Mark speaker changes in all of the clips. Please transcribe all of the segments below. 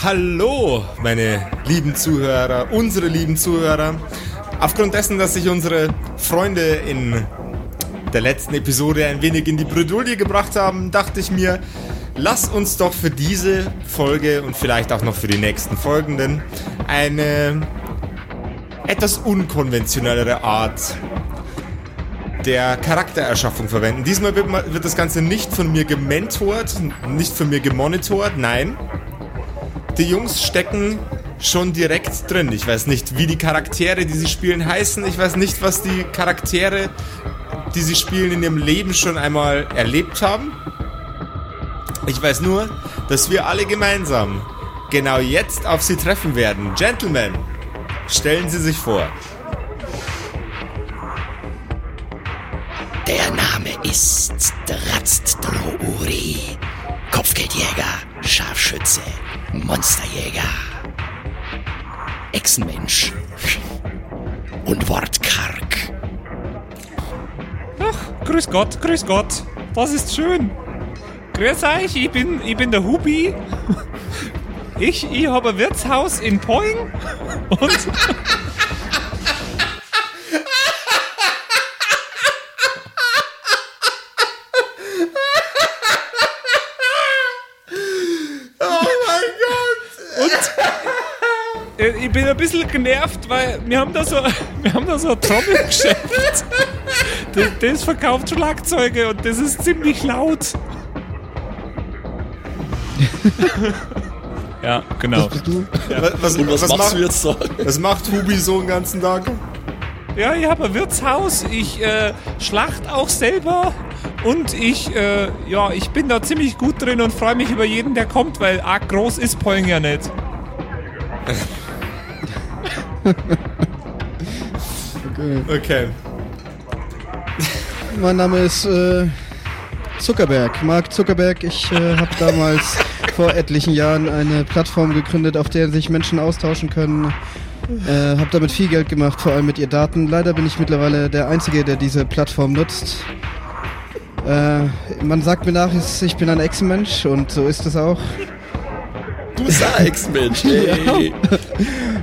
Speaker 1: Hallo, meine lieben Zuhörer, unsere lieben Zuhörer. Aufgrund dessen, dass sich unsere Freunde in der letzten Episode ein wenig in die Bredouille gebracht haben, dachte ich mir, lass uns doch für diese Folge und vielleicht auch noch für die nächsten folgenden eine etwas unkonventionellere Art der Charaktererschaffung verwenden. Diesmal wird, das Ganze nicht von mir gementort, nicht von mir gemonitort, nein. Die Jungs stecken schon direkt drin. Ich weiß nicht, wie die Charaktere, die sie spielen, heißen. Ich weiß nicht, was die Charaktere, die sie spielen, in ihrem Leben schon einmal erlebt haben. Ich weiß nur, dass wir alle gemeinsam genau jetzt auf sie treffen werden. Gentlemen, stellen Sie sich vor.
Speaker 2: Der Name ist Dratzt Drouri. Kopfgeldjäger, Scharfschütze, Monsterjäger, Echsenmensch und Wortkarg.
Speaker 3: Ach, grüß Gott, grüß Gott. Das ist schön. Grüß euch, ich bin, ich bin der Hubi. Ich, ich habe ein Wirtshaus in Poing und ich bin ein bisschen genervt, weil wir haben da so, wir haben da so ein Trommelgeschäft. Das, das verkauft Schlagzeuge und das ist ziemlich laut. ja, genau.
Speaker 1: Ja. Was, und was, was machst macht, du jetzt so? Was macht Hubi so den ganzen Tag?
Speaker 3: Ja, ich habe ein Wirtshaus, ich äh, schlacht auch selber und ich, äh, ja, ich bin da ziemlich gut drin und freue mich über jeden, der kommt, weil arg groß ist Poing ja nicht.
Speaker 1: okay. okay.
Speaker 4: Mein Name ist äh, Zuckerberg, Mark Zuckerberg. Ich äh, habe damals vor etlichen Jahren eine Plattform gegründet, auf der sich Menschen austauschen können. Äh, habe damit viel Geld gemacht, vor allem mit ihr Daten. Leider bin ich mittlerweile der Einzige, der diese Plattform nutzt. Äh, man sagt mir nach, ich bin ein Ex-Mensch und so ist es auch.
Speaker 2: Du sagst, Mensch, hey.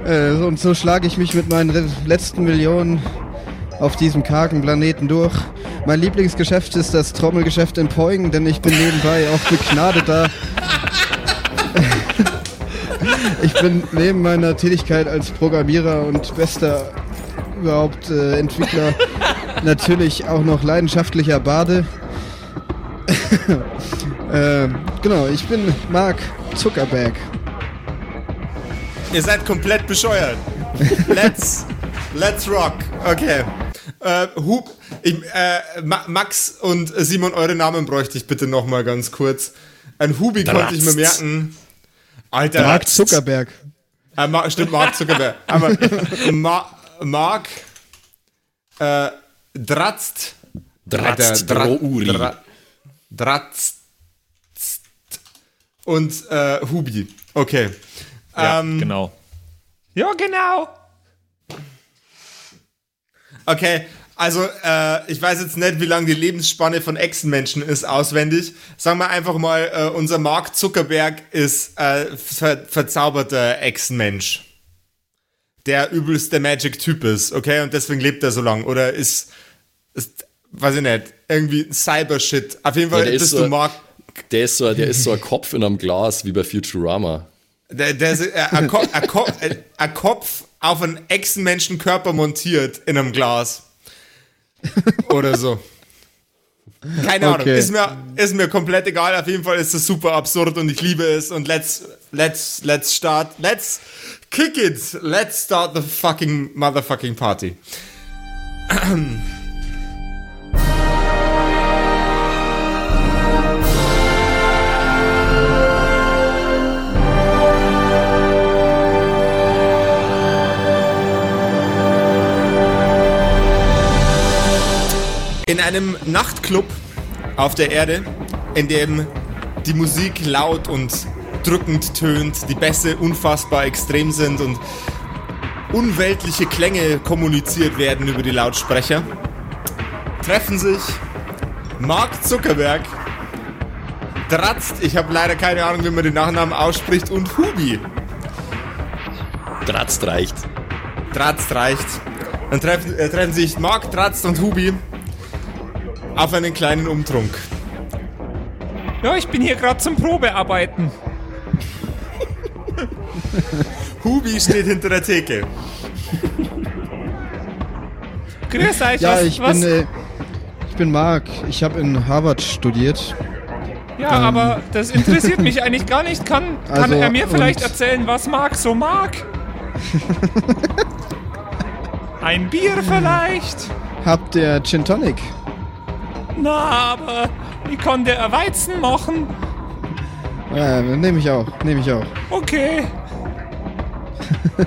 Speaker 4: Äh, und so schlage ich mich mit meinen letzten Millionen auf diesem kargen Planeten durch. Mein Lieblingsgeschäft ist das Trommelgeschäft in Poing, denn ich bin nebenbei auch begnadeter. ich bin neben meiner Tätigkeit als Programmierer und bester überhaupt äh, Entwickler natürlich auch noch leidenschaftlicher Bade. äh, genau, ich bin Mark Zuckerberg.
Speaker 1: Ihr seid komplett bescheuert. Let's, let's rock. Okay. Äh, Hub, ich, äh, Max und Simon, eure Namen bräuchte ich bitte nochmal ganz kurz. Ein Hubi Dratzt. konnte ich mir merken.
Speaker 4: Alter. Mark Zuckerberg.
Speaker 1: Äh, Ma stimmt, Mark Zuckerberg. Aber Ma Mark äh, Dratzt.
Speaker 2: Dratzt. Dra Dra
Speaker 1: Dratzt und äh, Hubi. Okay.
Speaker 3: Ja, ähm, genau. Ja, genau.
Speaker 1: Okay, also äh, ich weiß jetzt nicht, wie lang die Lebensspanne von Echsenmenschen ist auswendig. Sagen wir einfach mal, äh, unser Mark Zuckerberg ist äh, ver verzauberter Echsenmensch. Der übelste Magic-Typ ist, okay? Und deswegen lebt er so lang. Oder ist, ist weiß ich nicht, irgendwie Cyber-Shit. Auf jeden Fall ja, bist so du Mark
Speaker 2: der ist, so, der ist so ein Kopf in einem Glas wie bei Futurama.
Speaker 1: Der, der ist äh, ein, Ko Ko äh, Kopf auf einen Echsenmenschenkörper montiert in einem Glas. Oder so. Keine Ahnung, okay. ist, mir, ist mir komplett egal. Auf jeden Fall ist es super absurd und ich liebe es. Und let's, let's, let's start, let's kick it. Let's start the fucking motherfucking party. In einem Nachtclub auf der Erde, in dem die Musik laut und drückend tönt, die Bässe unfassbar extrem sind und unweltliche Klänge kommuniziert werden über die Lautsprecher, treffen sich Mark Zuckerberg Dratzt, ich habe leider keine Ahnung, wie man den Nachnamen ausspricht, und Hubi.
Speaker 2: Dratzt reicht.
Speaker 1: Dratzt reicht. Dann treffen, äh, treffen sich Mark, Dratzt und Hubi auf einen kleinen Umtrunk.
Speaker 3: Ja, ich bin hier gerade zum Probearbeiten.
Speaker 1: Hubi steht hinter der Theke.
Speaker 3: Grüß euch,
Speaker 4: Ja,
Speaker 3: was,
Speaker 4: ich
Speaker 3: was?
Speaker 4: bin, äh, ich bin Mark. Ich habe in Harvard studiert.
Speaker 3: ja, aber das interessiert mich eigentlich gar nicht. Kann, kann
Speaker 4: Also,
Speaker 3: er mir vielleicht
Speaker 4: und-
Speaker 3: erzählen, was Mark so mag? Ein Bier vielleicht?
Speaker 4: Habt ihr Gin Tonic?
Speaker 3: Na, aber ich kann der Weizen machen.
Speaker 4: Ja, nehme ich auch. Nehme ich auch.
Speaker 3: Okay.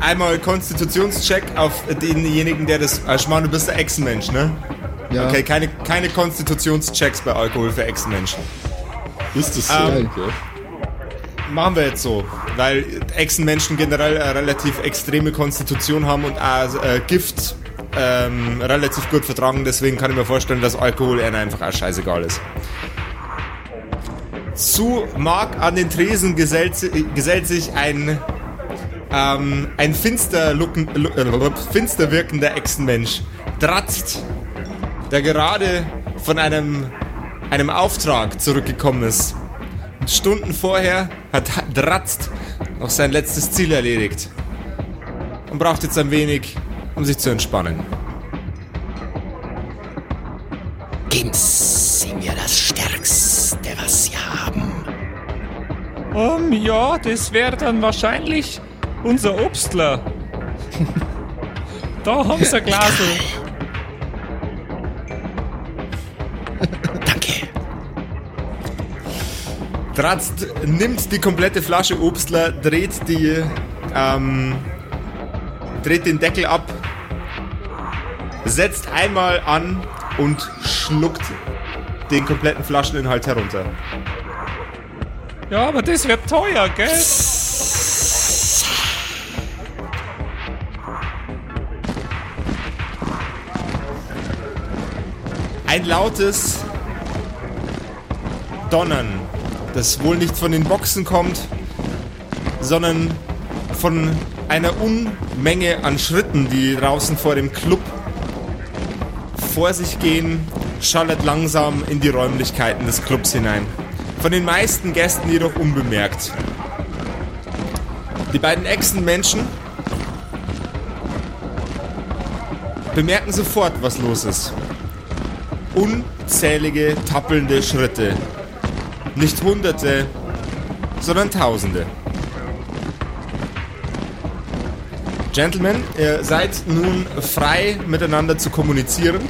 Speaker 1: Einmal Konstitutionscheck auf denjenigen, der das. Äh, Schmarrn, du bist der Echsenmensch, ne?
Speaker 4: Ja.
Speaker 1: Okay, keine, keine Konstitutionschecks bei Alkohol für Echsenmenschen.
Speaker 2: Ist das so?
Speaker 1: Ähm,
Speaker 2: okay.
Speaker 1: Machen wir jetzt so, weil Echsenmenschen generell eine relativ extreme Konstitution haben und auch äh, Gift ähm, relativ gut vertragen. Deswegen kann ich mir vorstellen, dass Alkohol ihnen einfach auch scheißegal ist. Zu Mark an den Tresen gesellt, gesellt sich ein, ähm, ein finster, looken, lu- äh, finster wirkender Echsenmensch. Dratzt, der gerade von einem, einem Auftrag zurückgekommen ist. Stunden vorher hat Dratzt noch sein letztes Ziel erledigt und braucht jetzt ein wenig, um sich zu entspannen.
Speaker 5: Geben Sie mir das Stärkste, was Sie haben.
Speaker 3: Um, ja, das wäre dann wahrscheinlich unser Obstler. da haben sie ein Glasl.
Speaker 5: Danke.
Speaker 1: Dratzt nimmt die komplette Flasche Obstler, dreht die, ähm, dreht den Deckel ab, setzt einmal an und schluckt den kompletten Flascheninhalt herunter.
Speaker 3: Ja, aber das wird teuer, gell?
Speaker 1: Ein lautes Donnern, das wohl nicht von den Boxen kommt, sondern von einer Unmenge an Schritten, die draußen vor dem Club vor sich gehen, schallert langsam in die Räumlichkeiten des Clubs hinein. Von den meisten Gästen jedoch unbemerkt. Die beiden Echsenmenschen bemerken sofort, was los ist unzählige tappelnde Schritte. Nicht Hunderte, sondern Tausende. Gentlemen, ihr seid nun frei miteinander zu kommunizieren.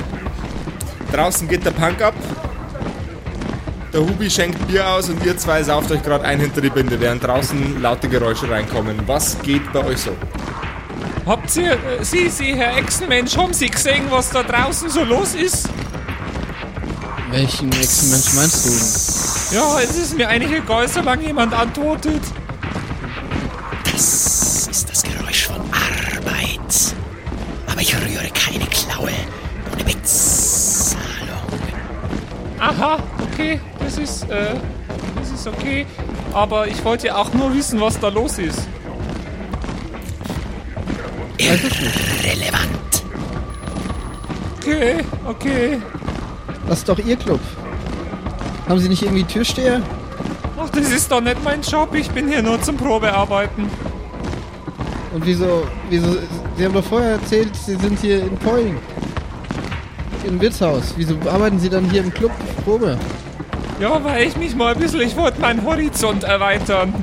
Speaker 1: Draußen geht der Punk ab. Der Hubi schenkt Bier aus und ihr zwei sauft euch gerade ein hinter die Binde, während draußen laute Geräusche reinkommen. Was geht bei euch so?
Speaker 3: Habt ihr, äh, Sie, Sie, Herr Echsenmensch, haben Sie gesehen, was da draußen so los ist?
Speaker 4: Welchen nächsten Mensch meinst
Speaker 3: Ja, es ist mir eigentlich egal, solange jemand antwortet. Aha, okay, das ist, äh, das ist okay. Aber ich wollte ja auch nur wissen, was da los ist.
Speaker 5: Irrelevant.
Speaker 3: Okay, okay.
Speaker 4: Das ist doch Ihr Club. Haben Sie nicht irgendwie Türsteher?
Speaker 3: Ach, das ist doch nicht mein Job. Ich bin hier nur zum Probearbeiten.
Speaker 4: Und wieso, wieso, Sie haben doch vorher erzählt, Sie sind hier in Poing. Im Wirtshaus. Wieso arbeiten Sie dann hier im Club Probe?
Speaker 3: Ja, weil ich mich mal ein bisschen, ich wollte meinen Horizont erweitern.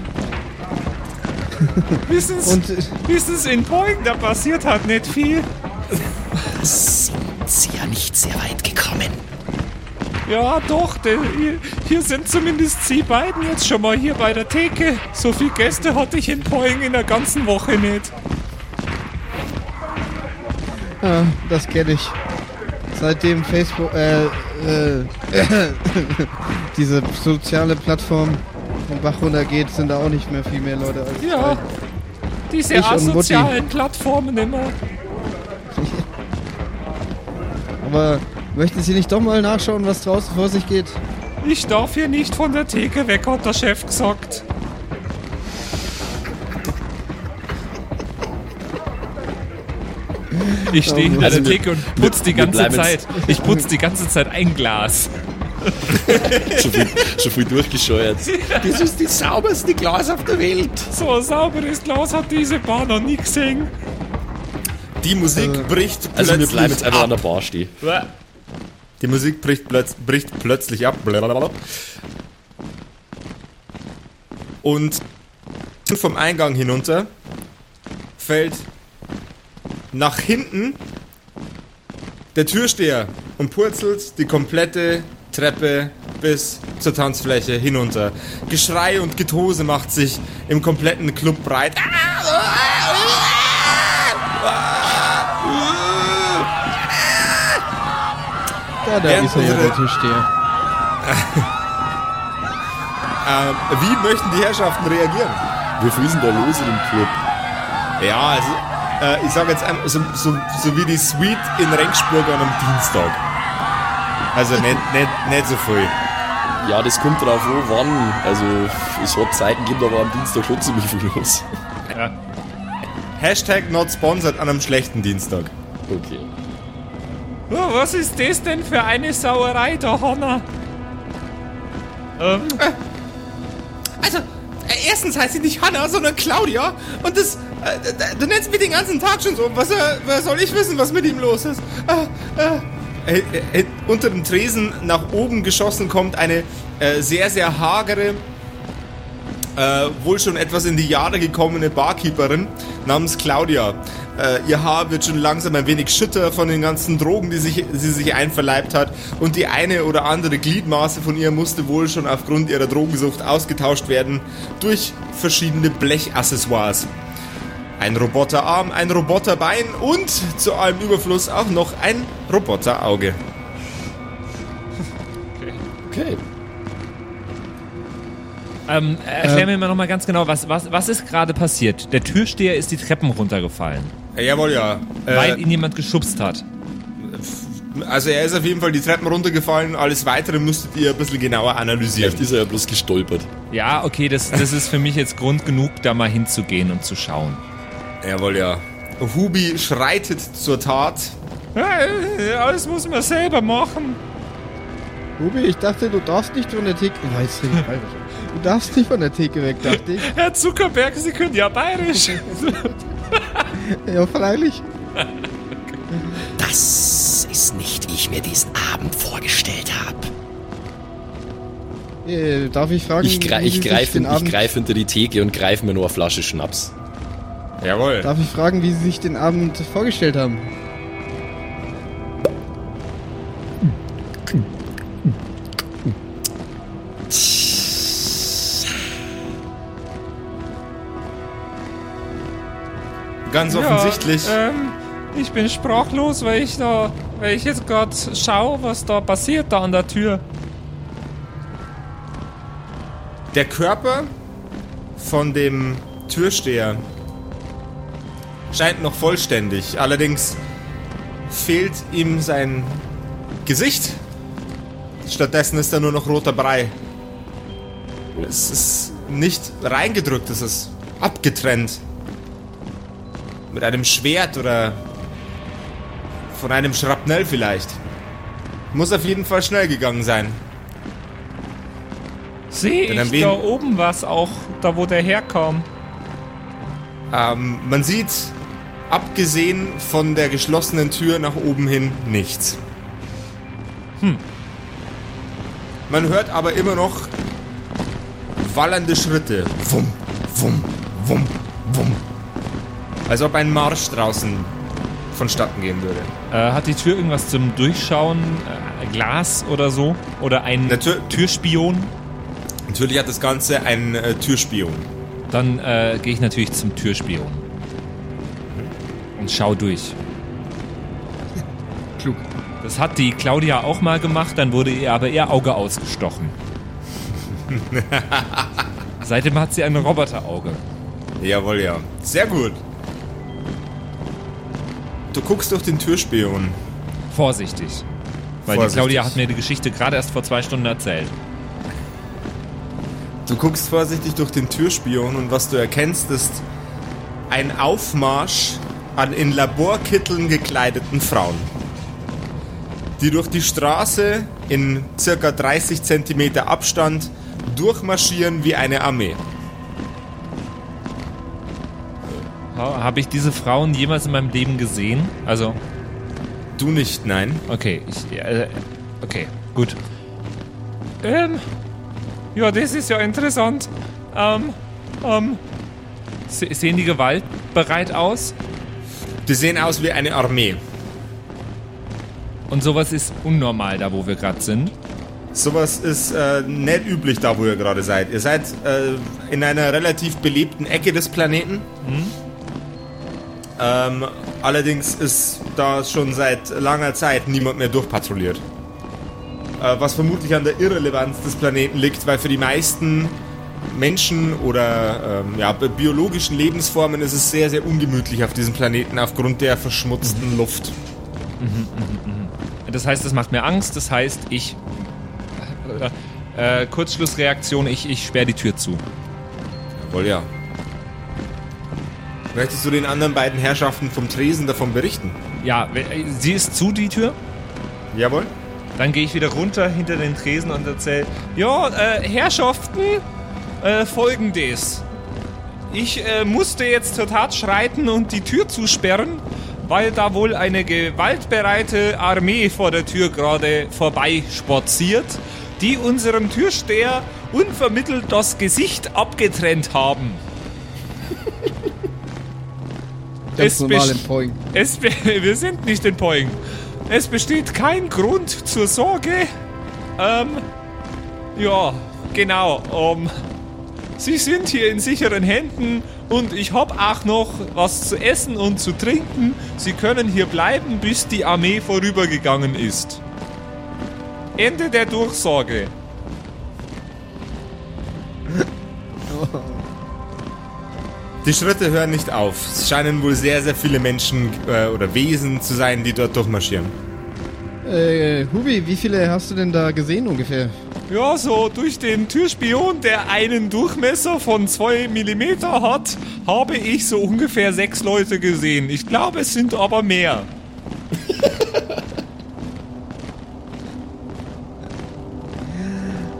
Speaker 3: Wissen's,
Speaker 4: Und äh,
Speaker 3: wissen's, in Poing, da passiert halt nicht viel.
Speaker 5: Sind Sie ja nicht sehr weit gekommen.
Speaker 3: Ja, doch, der, hier, hier sind zumindest Sie beiden jetzt schon mal hier bei der Theke. So viele Gäste hatte ich in Poing in der ganzen Woche nicht.
Speaker 4: ah, das kenne ich. Seitdem Facebook, äh, äh, diese soziale Plattform den Bach runtergeht, sind da auch nicht mehr viel mehr Leute als
Speaker 3: Ja, diese
Speaker 4: Ich
Speaker 3: asozialen Plattformen immer.
Speaker 4: Aber Möchten Sie nicht doch mal nachschauen, was draußen vor sich geht?
Speaker 3: Ich darf hier nicht von der Theke weg, hat der Chef gesagt. Ich stehe hinter
Speaker 2: Also
Speaker 3: der Theke und putz die ganze Zeit. Ich putz die ganze Zeit ein Glas.
Speaker 2: Schon viel, schon viel durchgescheuert.
Speaker 5: Das ist die sauberste Glas auf der Welt.
Speaker 3: So ein sauberes Glas hat diese Bar noch nie gesehen.
Speaker 1: Die Musik bricht plötzlich
Speaker 2: Also wir bleiben jetzt einfach
Speaker 1: ab.
Speaker 2: an der Bar stehen.
Speaker 1: Die Musik bricht, plötz bricht plötzlich ab. Blablabla. Und vom Eingang hinunter fällt nach hinten der Türsteher und purzelt die komplette Treppe bis zur Tanzfläche hinunter. Geschrei und Getose macht sich im kompletten Club breit.
Speaker 4: Da, da ist er ja, der Tischsteher.
Speaker 1: Ähm, wie möchten die Herrschaften reagieren?
Speaker 2: Ist denn da los in dem Club?
Speaker 1: Ja, also, äh, ich sage jetzt einmal, so, so, so wie die Suite in Rengsburg an einem Dienstag. Also nicht, nicht, nicht so viel.
Speaker 2: Ja, das kommt drauf an, wann. Also es hat Zeiten gegeben, da war am Dienstag schon ziemlich viel los.
Speaker 1: Hashtag not sponsored an einem schlechten Dienstag.
Speaker 2: Okay.
Speaker 3: Oh, was ist das denn für eine Sauerei, der Honner? Ähm,
Speaker 1: Also, äh, erstens heißt sie nicht Hanna, sondern Claudia. Und das, äh, du nennst mich den ganzen Tag schon so. Was, äh, wer soll ich wissen, was mit ihm los ist? Äh, äh, äh, äh, unter dem Tresen nach oben geschossen kommt eine äh, sehr, sehr hagere, äh, wohl schon etwas in die Jahre gekommene Barkeeperin namens Claudia. Äh, ihr Haar wird schon langsam ein wenig schütter von den ganzen Drogen, die sich, sie sich einverleibt hat. Und die eine oder andere Gliedmaße von ihr musste wohl schon aufgrund ihrer Drogensucht ausgetauscht werden durch verschiedene Blechaccessoires. Ein Roboterarm, ein Roboterbein und zu allem Überfluss auch noch ein Roboterauge.
Speaker 2: Okay.
Speaker 3: ähm, erklär mir mal noch mal ganz genau, was, was, was ist gerade passiert? Der Türsteher ist die Treppen runtergefallen,
Speaker 1: Äh, jawohl, ja.
Speaker 3: weil
Speaker 1: Äh,
Speaker 3: ihn jemand geschubst hat.
Speaker 1: also er ist auf jeden Fall die Treppen runtergefallen. Alles Weitere müsstet ihr ein bisschen genauer analysieren.
Speaker 2: Vielleicht ist er ja bloß gestolpert.
Speaker 3: Ja, okay, das, das ist für mich jetzt Grund genug, da mal hinzugehen und zu schauen.
Speaker 1: Jawohl, ja. Hubi schreitet zur Tat.
Speaker 3: Alles muss man selber machen.
Speaker 4: Ruby, ich dachte, du darfst nicht von der Theke... Ich bayerisch. Du darfst nicht von der Theke weg, dachte ich.
Speaker 3: Herr Zuckerberg, Sie können ja bayerisch.
Speaker 4: Ja, freilich.
Speaker 5: Das ist nicht, wie ich mir diesen Abend vorgestellt habe.
Speaker 4: Äh, darf ich fragen,
Speaker 2: Ich,
Speaker 4: wie
Speaker 2: ich greife
Speaker 4: den Abend...
Speaker 2: greif hinter die Theke und greife mir nur eine Flasche Schnaps.
Speaker 1: Jawohl.
Speaker 4: Darf ich fragen, wie Sie sich den Abend vorgestellt haben?
Speaker 1: Ganz offensichtlich.
Speaker 3: Ja, ähm, ich bin sprachlos, weil ich da, weil ich jetzt gerade schaue, was da passiert da an der Tür.
Speaker 1: Der Körper von dem Türsteher scheint noch vollständig. Allerdings fehlt ihm sein Gesicht. Stattdessen ist da nur noch roter Brei. Es ist nicht reingedrückt, es ist abgetrennt. Mit einem Schwert oder von einem Schrapnell vielleicht. Muss auf jeden Fall schnell gegangen sein.
Speaker 3: Sehe ich da oben was auch, da wo der herkam?
Speaker 1: Ähm, man sieht, abgesehen von der geschlossenen Tür nach oben hin, nichts. Man hört aber immer noch wallernde Schritte. Wum, wum, wum, wum. Als ob ein Marsch draußen vonstatten gehen würde.
Speaker 3: Äh, hat die Tür irgendwas zum Durchschauen? Äh, Glas oder so? Oder ein
Speaker 1: Der Tür-
Speaker 3: Türspion?
Speaker 1: Natürlich hat das Ganze einen äh, Türspion.
Speaker 3: Dann äh, gehe ich natürlich zum Türspion. Und schau durch.
Speaker 4: Klug.
Speaker 3: Das hat die Claudia auch mal gemacht, dann wurde ihr aber ihr Auge ausgestochen. Seitdem hat sie ein Roboterauge.
Speaker 1: Jawohl, ja. Sehr gut. Du guckst durch den Türspion.
Speaker 3: Vorsichtig. Weil die
Speaker 1: Vorsichtig.
Speaker 3: Claudia hat mir die Geschichte gerade erst vor zwei Stunden erzählt.
Speaker 1: Du guckst vorsichtig durch den Türspion und was du erkennst, ist ein Aufmarsch an in Laborkitteln gekleideten Frauen, die durch die Straße in circa 30 Zentimeter Abstand durchmarschieren wie eine Armee.
Speaker 3: Ha- Habe ich diese Frauen jemals in meinem Leben gesehen? Also,
Speaker 1: Du nicht, nein.
Speaker 3: okay, ich, äh, okay, gut. Ähm, ja, das ist ja interessant. Ähm, ähm, se- sehen die gewaltbereit aus?
Speaker 1: Die sehen aus wie eine Armee.
Speaker 3: Und sowas ist unnormal da, wo wir gerade sind.
Speaker 1: Sowas ist äh, nicht üblich da, wo ihr gerade seid. Ihr seid äh, in einer relativ belebten Ecke des Planeten. Ähm, allerdings ist da schon seit langer Zeit niemand mehr durchpatrouilliert. Äh, was vermutlich an der Irrelevanz des Planeten liegt, weil für die meisten Menschen oder ähm, ja, bi- biologischen Lebensformen ist es sehr, sehr ungemütlich auf diesem Planeten aufgrund der verschmutzten Luft.
Speaker 3: Das heißt, das macht mir Angst. Das heißt, ich. Äh, äh, Kurzschlussreaktion, ich, ich sperre die Tür zu.
Speaker 1: Wohl ja. Möchtest du den anderen beiden Herrschaften vom Tresen davon berichten?
Speaker 3: Ja, äh, sie ist zu, die Tür.
Speaker 1: Jawohl.
Speaker 3: Dann gehe ich wieder runter hinter den Tresen und erzähle: Ja, äh, Herrschaften, äh, folgendes. Ich äh, musste jetzt zur Tat schreiten und die Tür zusperren, weil da wohl eine gewaltbereite Armee vor der Tür gerade vorbeispaziert, die unserem Türsteher unvermittelt das Gesicht abgetrennt haben.
Speaker 4: Ganz
Speaker 3: Es
Speaker 4: normal im Poing.
Speaker 3: Es wir sind nicht in Poing. Es besteht kein Grund zur Sorge. Ähm, ja, genau. Ähm, Sie sind hier in sicheren Händen und ich hab auch noch was zu essen und zu trinken. Sie können hier bleiben, bis die Armee vorübergegangen ist. Ende der Durchsage.
Speaker 1: Die Schritte hören nicht auf. Es scheinen wohl sehr, sehr viele Menschen äh, oder Wesen zu sein, die dort durchmarschieren.
Speaker 4: Äh, Hubi, wie viele hast du denn da gesehen ungefähr?
Speaker 3: Ja, so durch den Türspion, der einen Durchmesser von 2 mm hat, habe ich so ungefähr sechs Leute gesehen. Ich glaube, es sind aber mehr.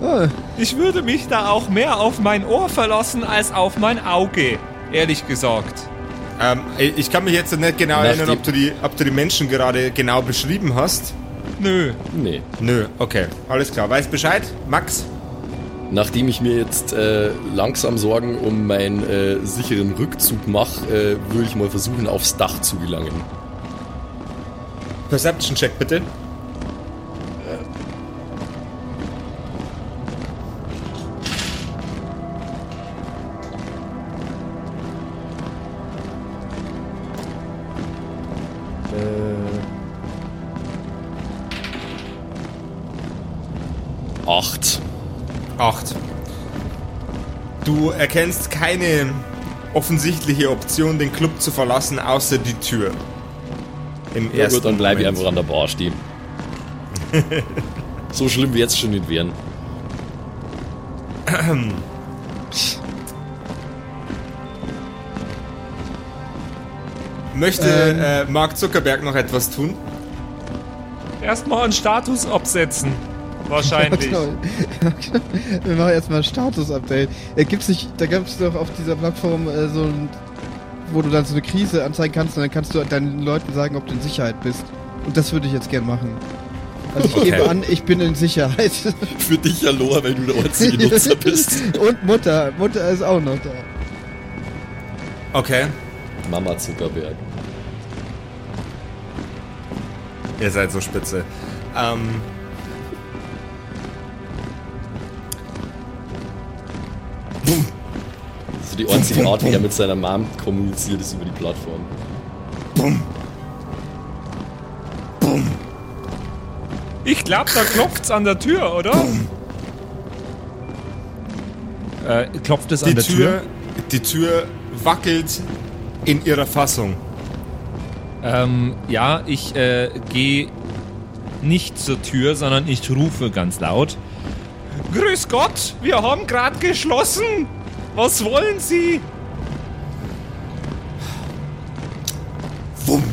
Speaker 4: Oh,
Speaker 3: Ich würde mich da auch mehr auf mein Ohr verlassen als auf mein Auge, ehrlich gesagt.
Speaker 1: Ähm, ich kann mich jetzt nicht genau
Speaker 2: Nach
Speaker 1: erinnern, ob du, die, ob du die Menschen gerade genau beschrieben hast.
Speaker 3: Nö.
Speaker 2: Nee.
Speaker 1: Nö, okay. Alles klar. Weiß Bescheid? Max?
Speaker 2: Nachdem ich mir jetzt äh, langsam Sorgen um meinen äh, sicheren Rückzug mache, äh, würde ich mal versuchen, aufs Dach zu gelangen.
Speaker 1: Perception Check bitte. Erkennst keine offensichtliche Option, den Club zu verlassen, außer die Tür. Im
Speaker 2: Ja
Speaker 1: ersten
Speaker 2: gut, dann bleibe ich einfach an der Bar stehen. so schlimm wie jetzt schon nicht wären.
Speaker 1: Möchte
Speaker 4: Ähm.
Speaker 1: äh, Mark Zuckerberg noch etwas tun?
Speaker 3: Erstmal einen Status absetzen. Wahrscheinlich.
Speaker 4: Genau. Wir machen erstmal ein Status-Update. Äh, gibt's nicht, da gibt's doch auf dieser Plattform äh, so ein, wo du dann so eine Krise anzeigen kannst und dann kannst du deinen Leuten sagen, ob du in Sicherheit bist. Und das würde ich jetzt gern machen. Also ich
Speaker 1: Okay.
Speaker 4: gebe an, ich bin in Sicherheit.
Speaker 2: Für dich ja, Loa, weil du der einzige Nutzer bist.
Speaker 4: und Mutter. Mutter ist auch noch da.
Speaker 1: Okay.
Speaker 2: Mama Zuckerberg.
Speaker 1: Ihr seid so spitze. Ähm,
Speaker 2: die einzige Art, wie er mit seiner Mom kommuniziert, ist über die Plattform.
Speaker 3: Ich glaube, da klopft's an der Tür, oder? Äh, klopft es
Speaker 1: die
Speaker 3: an der
Speaker 1: Tür,
Speaker 3: Tür?
Speaker 1: die Tür wackelt in ihrer Fassung.
Speaker 3: Ähm, ja, ich äh, gehe nicht zur Tür, sondern ich rufe ganz laut. Grüß Gott, wir haben gerade geschlossen. Was wollen Sie?
Speaker 1: Wumm.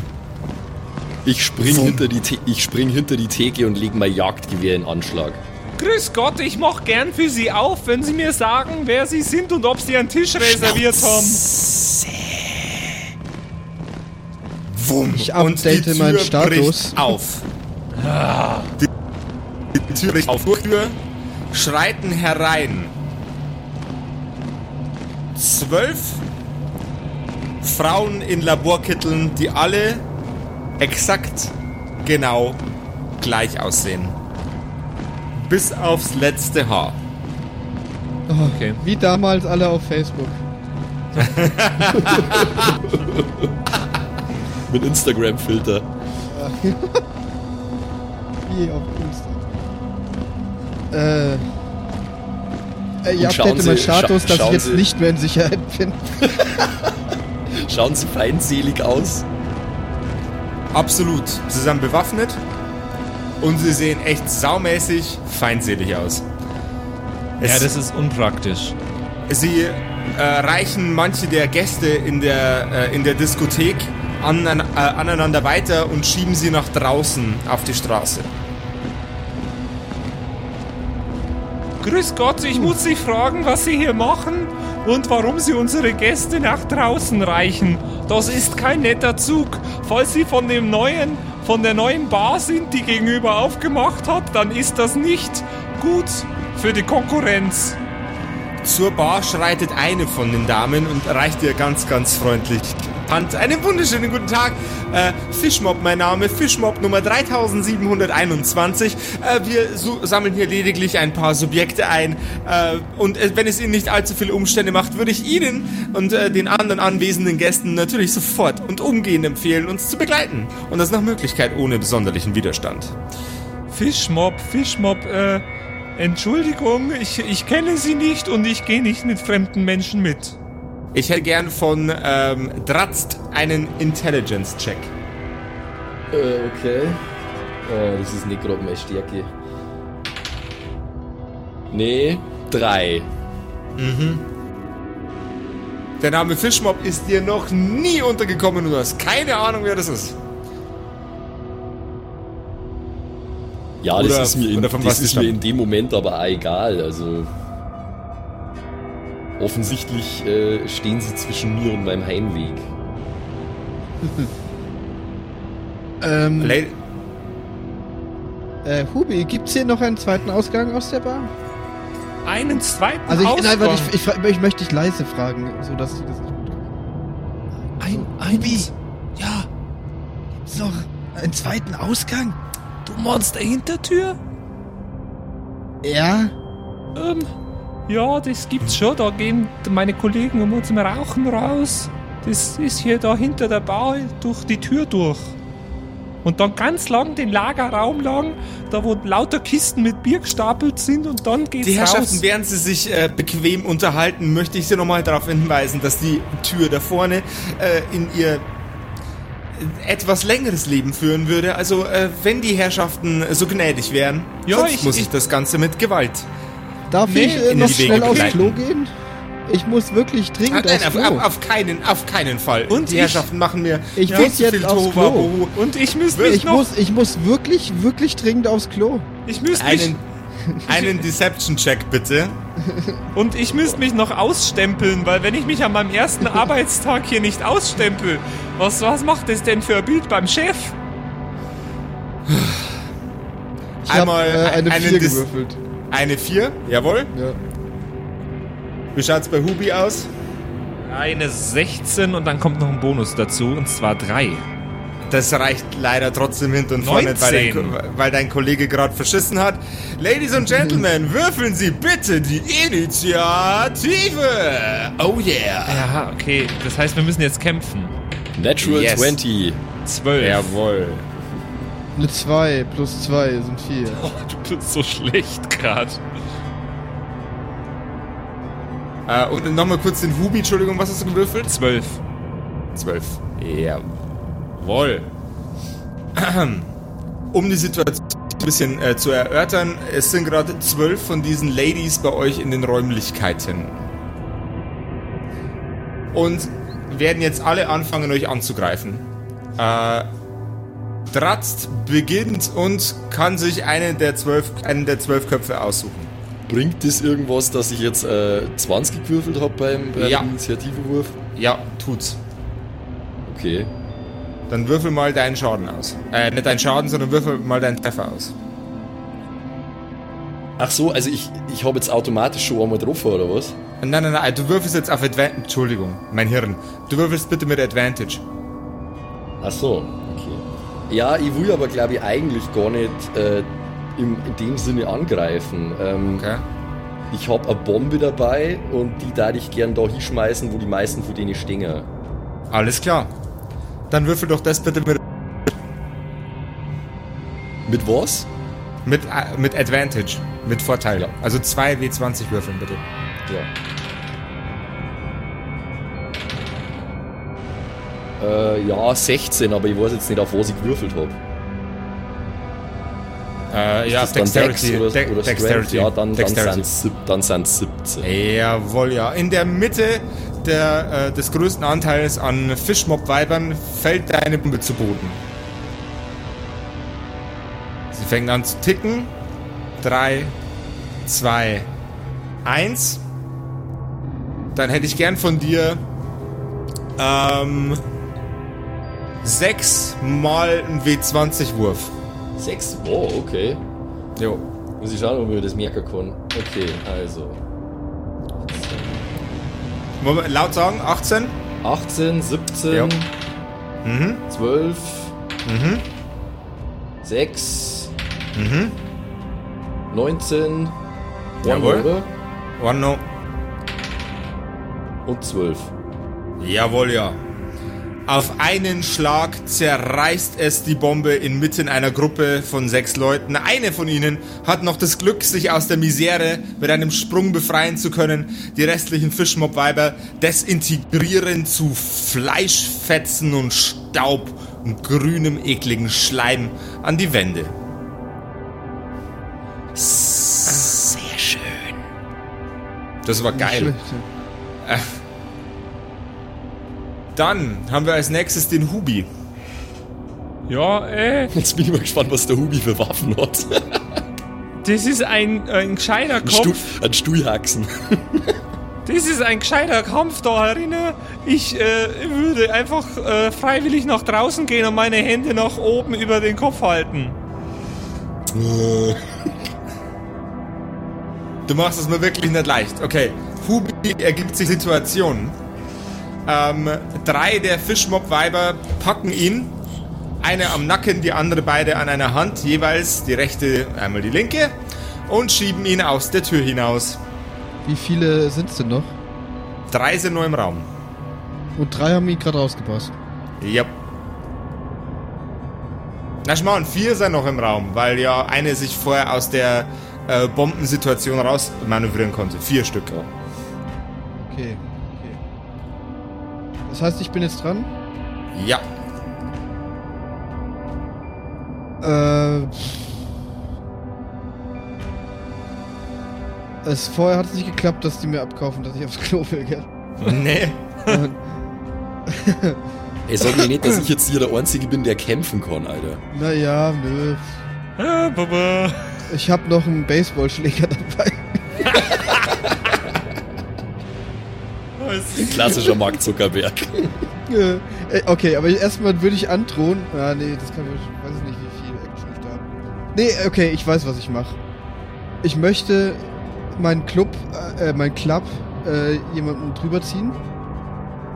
Speaker 2: Ich spring,
Speaker 1: Wumm.
Speaker 2: hinter die ich spring hinter die Theke und leg mein Jagdgewehr in Anschlag.
Speaker 3: Grüß Gott, ich mach gern für Sie auf, wenn Sie mir sagen, wer Sie sind und ob Sie einen Tisch reserviert haben.
Speaker 1: Wumm.
Speaker 4: Ich
Speaker 1: Und die
Speaker 4: update
Speaker 1: Tür
Speaker 4: meinen Status.
Speaker 1: auf. Die, die Tür bricht auf. Tür schreiten herein. Zwölf Frauen in Laborkitteln, die alle exakt genau gleich aussehen. Bis aufs letzte Haar.
Speaker 3: Okay.
Speaker 4: Wie damals alle auf Facebook.
Speaker 2: Mit Instagram-Filter.
Speaker 4: Wie auf Insta. Äh. Äh ich
Speaker 2: schauen
Speaker 4: update
Speaker 2: Sie-
Speaker 4: meinen Status,
Speaker 2: scha-
Speaker 4: dass ich jetzt
Speaker 2: Sie-
Speaker 4: nicht mehr in Sicherheit bin.
Speaker 2: Schauen sie feindselig aus.
Speaker 1: Absolut. Sie sind bewaffnet und sie sehen echt saumäßig feindselig aus. Es-
Speaker 3: Ja, das ist unpraktisch.
Speaker 1: Sie äh, reichen manche der Gäste in der, äh, in der Diskothek an, äh, aneinander weiter und schieben sie nach draußen auf die Straße.
Speaker 3: Grüß Gott, ich muss Sie fragen, was Sie hier machen und warum Sie unsere Gäste nach draußen reichen. Das ist kein netter Zug. Falls Sie von dem neuen, von der neuen Bar sind, die gegenüber aufgemacht hat, dann ist das nicht gut für die Konkurrenz.
Speaker 1: Zur Bar schreitet eine von den Damen und reicht ihr ganz, ganz freundlich Hand. Einen wunderschönen guten Tag. Äh, Fischmob, mein Name. Fischmob Nummer 3721. Äh, wir su- sammeln hier lediglich ein paar Subjekte ein. Äh, und äh, wenn es Ihnen nicht allzu viele Umstände macht, würde ich Ihnen und äh, den anderen anwesenden Gästen natürlich sofort und umgehend empfehlen, uns zu begleiten. Und das nach Möglichkeit ohne besonderlichen Widerstand.
Speaker 3: Fischmob, Fischmob, äh, Entschuldigung, ich, ich kenne Sie nicht und ich gehe nicht mit fremden Menschen mit.
Speaker 1: Ich hätte gern von ähm, Dratzt einen Intelligence-Check.
Speaker 2: Äh, okay. Oh, das ist nicht gerade meine Stärke. Nee, drei.
Speaker 1: Der Name Fischmob ist dir noch nie untergekommen und du hast keine Ahnung, wer das ist.
Speaker 2: Ja, das
Speaker 1: Oder-
Speaker 2: ist mir, in, das ist mir in dem Moment aber auch egal. Also offensichtlich äh, stehen sie zwischen mir und meinem Heimweg.
Speaker 4: Ähm,
Speaker 1: Le
Speaker 4: äh, Hubi, gibt's hier noch einen zweiten Ausgang aus der Bar?
Speaker 3: Einen zweiten
Speaker 4: Also ich,
Speaker 3: Ausgang.
Speaker 4: nein, warte, ich, ich, fra- ich möchte dich leise fragen, so dass ich das nicht
Speaker 3: ein, ein, Ja,
Speaker 4: Gibt's noch einen zweiten Ausgang?
Speaker 3: du Monster Hintertür?
Speaker 4: Ja.
Speaker 3: Ähm, ja, das gibt's schon. Da gehen meine Kollegen immer zum Rauchen raus. Das ist hier da hinter der Bar durch die Tür durch. Und dann ganz lang den Lagerraum lang, da wo lauter Kisten mit Bier gestapelt sind und dann geht's
Speaker 1: die Herrschaften,
Speaker 3: raus.
Speaker 1: während sie sich äh, bequem unterhalten, möchte ich Sie nochmal darauf hinweisen, dass die Tür da vorne äh, in ihr etwas längeres Leben führen würde. Also, äh, wenn die Herrschaften so gnädig wären,
Speaker 3: Ja,
Speaker 1: sonst
Speaker 3: ich-
Speaker 1: muss ich,
Speaker 3: ich-
Speaker 1: das Ganze mit Gewalt.
Speaker 4: Darf
Speaker 3: Nee,
Speaker 4: ich äh, noch schnell aufs. Klo gehen? Ich muss wirklich
Speaker 1: Ah,
Speaker 4: dringend
Speaker 1: nein,
Speaker 4: aufs
Speaker 1: auf,
Speaker 4: Klo.
Speaker 1: auf, auf keinen, auf keinen Fall.
Speaker 3: Und
Speaker 1: die
Speaker 3: ich-
Speaker 1: Herrschaften machen mir
Speaker 4: Ich
Speaker 1: viel
Speaker 4: muss jetzt aufs Klo.
Speaker 3: Und ich müsste mich
Speaker 4: ich,
Speaker 3: noch,
Speaker 4: muss, ich muss wirklich, wirklich dringend aufs Klo.
Speaker 3: ich müsste
Speaker 1: Einen, einen Deception-Check bitte.
Speaker 3: und ich müsste mich noch ausstempeln, weil wenn ich mich an meinem ersten Arbeitstag hier nicht ausstempel, was, was macht das denn für ein Bild beim Chef?
Speaker 4: Ich habe
Speaker 1: Einmal
Speaker 4: äh, eine
Speaker 1: einen
Speaker 4: 4
Speaker 1: Dis-
Speaker 4: gewürfelt.
Speaker 1: Eine 4, jawohl.
Speaker 4: Ja.
Speaker 1: Wie schaut's bei Hubi aus?
Speaker 3: Eine 16 und dann kommt noch ein Bonus dazu, und zwar 3.
Speaker 1: Das reicht leider trotzdem hinten und vorne, weil dein,
Speaker 3: 19.
Speaker 1: Ko- weil dein Kollege gerade verschissen hat. Ladies and Gentlemen, würfeln Sie bitte die Initiative. Oh yeah.
Speaker 3: Ja, okay. Das heißt, wir müssen jetzt kämpfen.
Speaker 2: Natural
Speaker 1: Yes.
Speaker 2: 20.
Speaker 3: 12.
Speaker 1: Jawohl.
Speaker 4: Eine 2 plus 2 sind 4.
Speaker 3: Oh, du bist so schlecht gerade.
Speaker 1: Äh, und nochmal kurz den Hubi, Entschuldigung, was hast du gewürfelt?
Speaker 3: 12.
Speaker 1: 12. Jawohl. um die Situation ein bisschen äh, zu erörtern, es sind gerade zwölf von diesen Ladies bei euch in den Räumlichkeiten. Und werden jetzt alle anfangen, euch anzugreifen. Äh, Dratzt beginnt und kann sich einen der zwölf, einen der zwölf Köpfe aussuchen.
Speaker 2: Bringt das irgendwas, dass ich jetzt äh, 20 gewürfelt habe beim, beim
Speaker 1: Ja.
Speaker 2: Initiativewurf?
Speaker 1: Ja, tut's.
Speaker 2: Okay.
Speaker 1: Dann würfel mal deinen Schaden aus. Äh, nicht deinen Schaden, sondern würfel mal deinen Treffer aus.
Speaker 2: Ach so, also ich, ich habe jetzt automatisch schon einmal getroffen, oder was?
Speaker 1: Nein, nein, nein, du würfelst jetzt auf Advantage. Entschuldigung, mein Hirn. Du würfelst bitte mit Advantage.
Speaker 2: Ach so. Ja, ich will aber, glaube ich, eigentlich gar nicht äh, im, in dem Sinne angreifen. Ähm,
Speaker 1: Okay?
Speaker 2: Ich habe eine Bombe dabei und die darf ich gern da hinschmeißen, wo die meisten von denen stehen.
Speaker 1: Alles klar. Dann würfel doch das bitte mit,
Speaker 2: Mit was?
Speaker 1: mit, äh, mit Advantage. Mit Vorteil.
Speaker 2: Ja.
Speaker 1: Also zwei W20 würfeln bitte.
Speaker 2: Ja. Äh, ja, 16, aber ich weiß jetzt nicht, auf was ich gewürfelt habe.
Speaker 1: Äh, ja,
Speaker 2: dann Dex oder,
Speaker 1: De
Speaker 2: oder?
Speaker 1: Dexterity.
Speaker 2: Ja, dann, dann
Speaker 1: Dexterity.
Speaker 2: sind sind's 17.
Speaker 1: Jawohl, ja. In der Mitte der, äh, des größten Anteils an Fischmob-Weibern fällt deine Bombe zu Boden. Sie fängt an zu ticken. Drei, zwei, eins. Dann hätte ich gern von dir ähm, sechs mal ein W20-Wurf.
Speaker 2: 6? Oh, okay.
Speaker 1: Jo.
Speaker 2: Muss ich schauen, ob ich das merken kann. Okay, also.
Speaker 1: Wollen wir laut sagen? 18?
Speaker 2: 18, 17,
Speaker 1: Ja. Mhm.
Speaker 2: 12,
Speaker 1: Mhm.
Speaker 2: 6,
Speaker 1: Mhm.
Speaker 2: 19,
Speaker 1: Jawohl.
Speaker 2: oder?
Speaker 1: One no.
Speaker 2: Und 12.
Speaker 1: Jawohl, ja. Auf einen Schlag zerreißt es die Bombe inmitten einer Gruppe von sechs Leuten. Eine von ihnen hat noch das Glück, sich aus der Misere mit einem Sprung befreien zu können. Die restlichen Fischmob-Weiber desintegrieren zu Fleischfetzen und Staub und grünem, ekligen Schleim an die Wände.
Speaker 5: Sehr schön.
Speaker 1: Das war geil. Dann haben wir als nächstes den Hubi.
Speaker 3: Ja, äh,
Speaker 2: Jetzt bin ich mal gespannt, was der Hubi für Waffen hat.
Speaker 3: das ist ein, ein gescheiter
Speaker 2: Ein, Stu
Speaker 3: Kampf.
Speaker 2: ein Stuhlhaxen.
Speaker 3: Das ist ein gescheiter Kampf da herinnen. Ich äh, würde einfach äh, freiwillig nach draußen gehen und meine Hände nach oben über den Kopf halten.
Speaker 1: Du machst es mir wirklich nicht leicht. Okay, Hubi ergibt sich Situation. Ähm, drei der Fischmob-Weiber packen ihn. Eine am Nacken, die andere beide an einer Hand, jeweils die rechte, einmal die linke, und schieben ihn aus der Tür hinaus.
Speaker 4: Wie viele sind es denn noch?
Speaker 1: Drei sind nur im Raum.
Speaker 4: Und drei haben ihn gerade rausgepasst.
Speaker 1: Yep. Na schau und vier sind noch im Raum, weil ja eine sich vorher aus der äh, Bombensituation raus manövrieren konnte. Vier Stück.
Speaker 4: Okay. Das heißt, ich bin jetzt dran?
Speaker 1: Ja.
Speaker 4: Äh. Es, vorher hat es nicht geklappt, dass die mir abkaufen, dass ich aufs Klo will, gell?
Speaker 1: Nee.
Speaker 2: Ey, sag mir nicht, dass ich jetzt hier der Einzige bin, der kämpfen kann, Alter.
Speaker 4: naja, nö.
Speaker 3: Ah, Baba.
Speaker 4: Ich hab noch einen Baseballschläger dabei.
Speaker 2: Klassischer Mark Zuckerberg.
Speaker 4: Äh, äh, okay, aber erstmal würde ich androhen. Ah, nee, das kann ich, weiß ich nicht, wie viel Action ich da habe. Nee, okay, ich weiß, was ich mache. Ich möchte meinen Club, äh, mein Club, äh, jemanden drüber ziehen.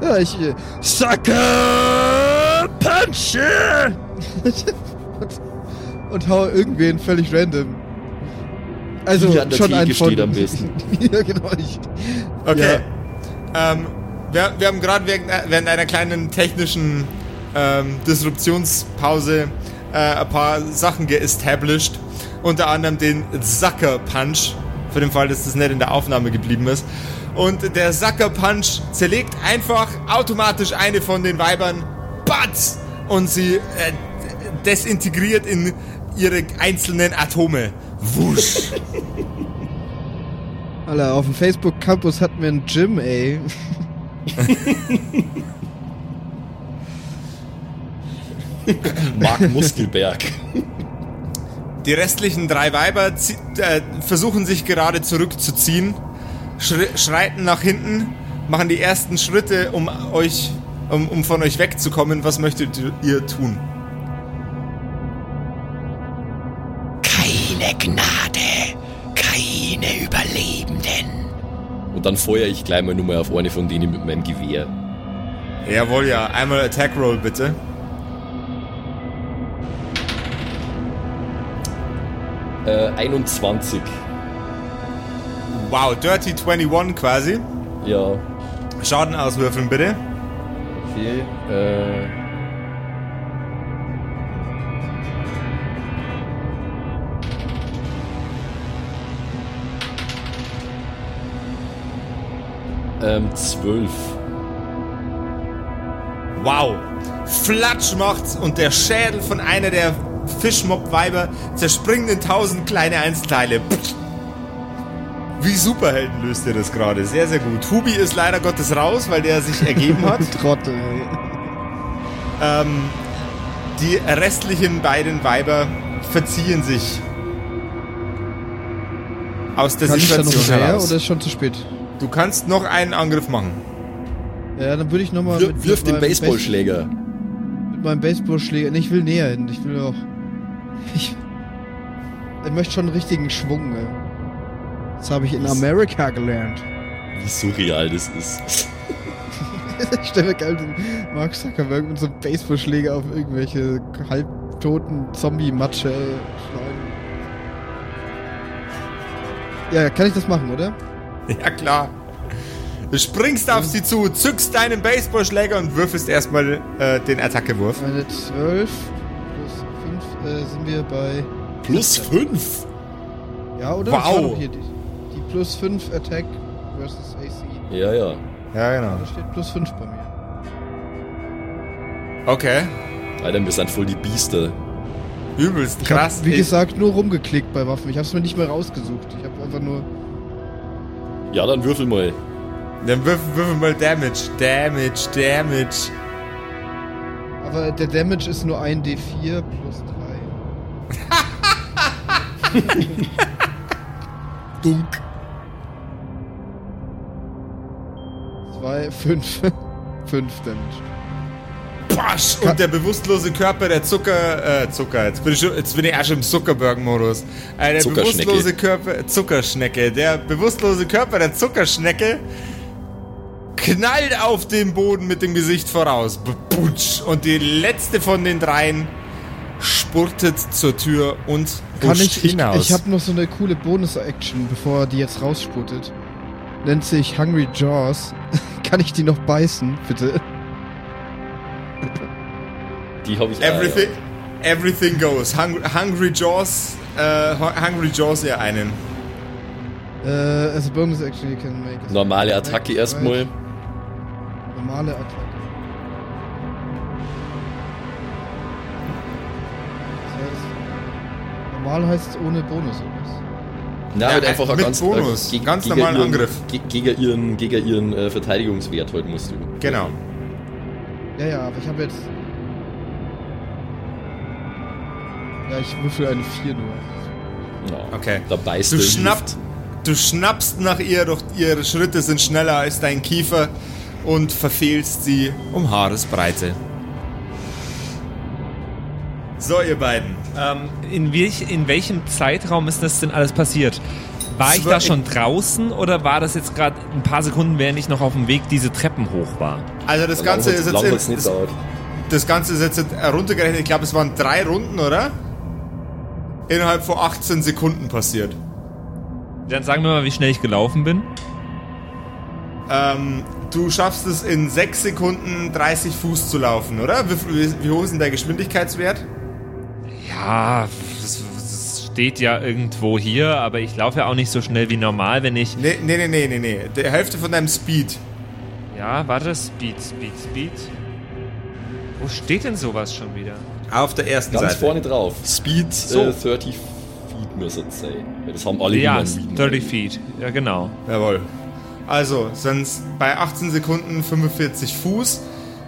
Speaker 4: Ja, ich, äh, Sucker Punch! und, und hau irgendwen völlig random. Also,
Speaker 2: Die an der
Speaker 4: schon
Speaker 2: Theke
Speaker 4: einen von...
Speaker 2: steht am besten.
Speaker 4: ja, genau, ich...
Speaker 1: Okay. Ähm, wir, wir haben gerade während, während einer kleinen technischen ähm, Disruptionspause äh, ein paar Sachen geestablished. Unter anderem den Sucker Punch. Für den Fall, dass das nicht in der Aufnahme geblieben ist. Und der Sucker Punch zerlegt einfach automatisch eine von den Weibern. Batz! Und sie äh, desintegriert in ihre einzelnen Atome. Wusch.
Speaker 4: Alter, auf dem Facebook-Campus hatten wir ein Gym, ey.
Speaker 2: Mark Muskelberg.
Speaker 1: Die restlichen drei Weiber äh, versuchen sich gerade zurückzuziehen, schre schreiten nach hinten, machen die ersten Schritte, um euch, um, um von euch wegzukommen. Was möchtet ihr tun?
Speaker 2: Und dann feuer ich gleich mal nur mal auf eine von denen mit meinem Gewehr.
Speaker 1: Jawohl, ja. Einmal Attack Roll bitte.
Speaker 2: Äh, 21.
Speaker 1: Wow, Dirty 21 quasi.
Speaker 2: Ja.
Speaker 1: Schaden auswürfeln bitte.
Speaker 2: Okay. Äh. Ähm, 12.
Speaker 1: Wow. Flatsch macht's und der Schädel von einer der Fischmob-Weiber zerspringt in tausend kleine Einzelteile. Pff. Wie Superhelden löst ihr das gerade. Sehr, sehr gut. Hubi ist leider Gottes raus, weil der sich ergeben hat.
Speaker 4: Trottel, ey.
Speaker 1: ähm, die restlichen beiden Weiber verziehen sich aus der
Speaker 4: Kann ich da noch
Speaker 1: Situation heraus.
Speaker 4: oder ist schon zu spät?
Speaker 1: Du kannst noch einen Angriff machen.
Speaker 4: Ja, dann würde ich nochmal.
Speaker 2: Wir, wirf den Baseballschläger.
Speaker 4: Mit meinem Baseballschläger. Nee, ich will näher hin. Ich will auch. Ich, ich möchte schon einen richtigen Schwung, ey. Das habe ich in Amerika gelernt.
Speaker 2: Wie surreal das ist.
Speaker 4: Ich stelle mir geil den Mark Zuckerberg mit so einem Baseballschläger auf irgendwelche halbtoten Zombie-Matsche schlagen. Ja, kann ich das machen, oder?
Speaker 1: Ja, klar. Du springst auf sie zu, zückst deinen Baseballschläger und würfelst erstmal äh, den Attackewurf.
Speaker 4: Meine 12 plus 5 äh, sind wir bei.
Speaker 2: Plus 5.
Speaker 4: Ja, oder?
Speaker 1: Wow.
Speaker 4: Die, die plus 5 Attack versus AC.
Speaker 2: Ja, ja.
Speaker 1: Ja, genau.
Speaker 4: Da steht plus 5 bei mir.
Speaker 1: Okay.
Speaker 2: Alter, wir sind voll die Biester.
Speaker 1: Übelst
Speaker 4: Ich
Speaker 1: krass.
Speaker 4: hab, wie
Speaker 1: Ich-
Speaker 4: gesagt, nur rumgeklickt bei Waffen. Ich hab's mir nicht mehr rausgesucht. Ich habe einfach nur.
Speaker 2: Ja, dann würfel mal.
Speaker 1: Dann würfel, würfel mal Damage. Damage, Damage.
Speaker 4: Aber der Damage ist nur ein D4 plus 3.
Speaker 2: Dunk.
Speaker 4: 2, 5. 5 Damage.
Speaker 1: Pasch! Und der bewusstlose Körper der Zucker, äh, Zucker, jetzt bin ich, schon, jetzt bin ich auch schon im Zuckerberg-Modus. Äh, der bewusstlose Körper, Zuckerschnecke, der bewusstlose Körper der Zuckerschnecke knallt auf den Boden mit dem Gesicht voraus. Butsch! Und die letzte von den dreien spurtet zur Tür und
Speaker 4: Kann ich. Ich,
Speaker 1: hinaus.
Speaker 4: ich habe noch so eine coole Bonus-Action, bevor die jetzt raussputet. Nennt sich Hungry Jaws. Kann ich die noch beißen, bitte?
Speaker 2: Die habe ich
Speaker 1: everything, everything goes. Hungry, Hungry Jaws, äh, Hungry Jaws ihr einen.
Speaker 4: Äh, as a Bonus-Action, you can make a
Speaker 2: Normale Attacke erstmal.
Speaker 4: Normale Attacke. Das heißt, normal heißt es ohne Bonus, oder was?
Speaker 2: Na,
Speaker 1: Ja,
Speaker 2: halt einfach ein
Speaker 1: mit
Speaker 2: ganz,
Speaker 1: Bonus.
Speaker 2: äh,
Speaker 1: Ganz normalen
Speaker 2: ihren,
Speaker 1: Angriff.
Speaker 2: ge- Gegen ihren, gegen ihren äh, Verteidigungswert halt musst du.
Speaker 1: Genau.
Speaker 4: Ja, ja, aber ich habe jetzt. Ja, ich würfel eine 4 nur.
Speaker 2: Ja.
Speaker 1: Okay.
Speaker 2: Da beißt
Speaker 1: Du schnappst, du schnappst nach ihr, doch ihre Schritte sind schneller als dein Kiefer und verfehlst sie um Haaresbreite. So, ihr beiden.
Speaker 3: Ähm, in, welch, in welchem Zeitraum ist das denn alles passiert? War ich da schon draußen oder war das jetzt gerade ein paar Sekunden, während ich noch auf dem Weg diese Treppen hoch war?
Speaker 1: Also das Ganze ist jetzt das, das Ganze ist jetzt heruntergerechnet. Ich glaube, es waren drei Runden, oder? Innerhalb von 18 Sekunden passiert.
Speaker 3: Dann sagen wir mal, wie schnell ich gelaufen bin.
Speaker 1: Ähm, du schaffst es in 6 Sekunden 30 Fuß zu laufen, oder? Wie, wie, hoch ist denn der Geschwindigkeitswert?
Speaker 3: Ja, das, das steht ja irgendwo hier, aber ich laufe ja auch nicht so schnell wie normal, wenn ich.
Speaker 1: Nee, nee, nee, nee, nee, nee. Die Hälfte von deinem Speed.
Speaker 3: Ja, warte, Speed, Speed, Speed. Wo steht denn sowas schon wieder?
Speaker 1: Auf der ersten
Speaker 2: Ganz
Speaker 1: Seite.
Speaker 2: vorne drauf. Speed
Speaker 3: So.
Speaker 2: äh, 30 Feet müsste es sein. Weil Das haben alle
Speaker 3: Ja,
Speaker 2: die man lieben.
Speaker 3: 30 Feet. Ja, genau.
Speaker 1: Jawohl. Also, sind bei 18 Sekunden 45 Fuß.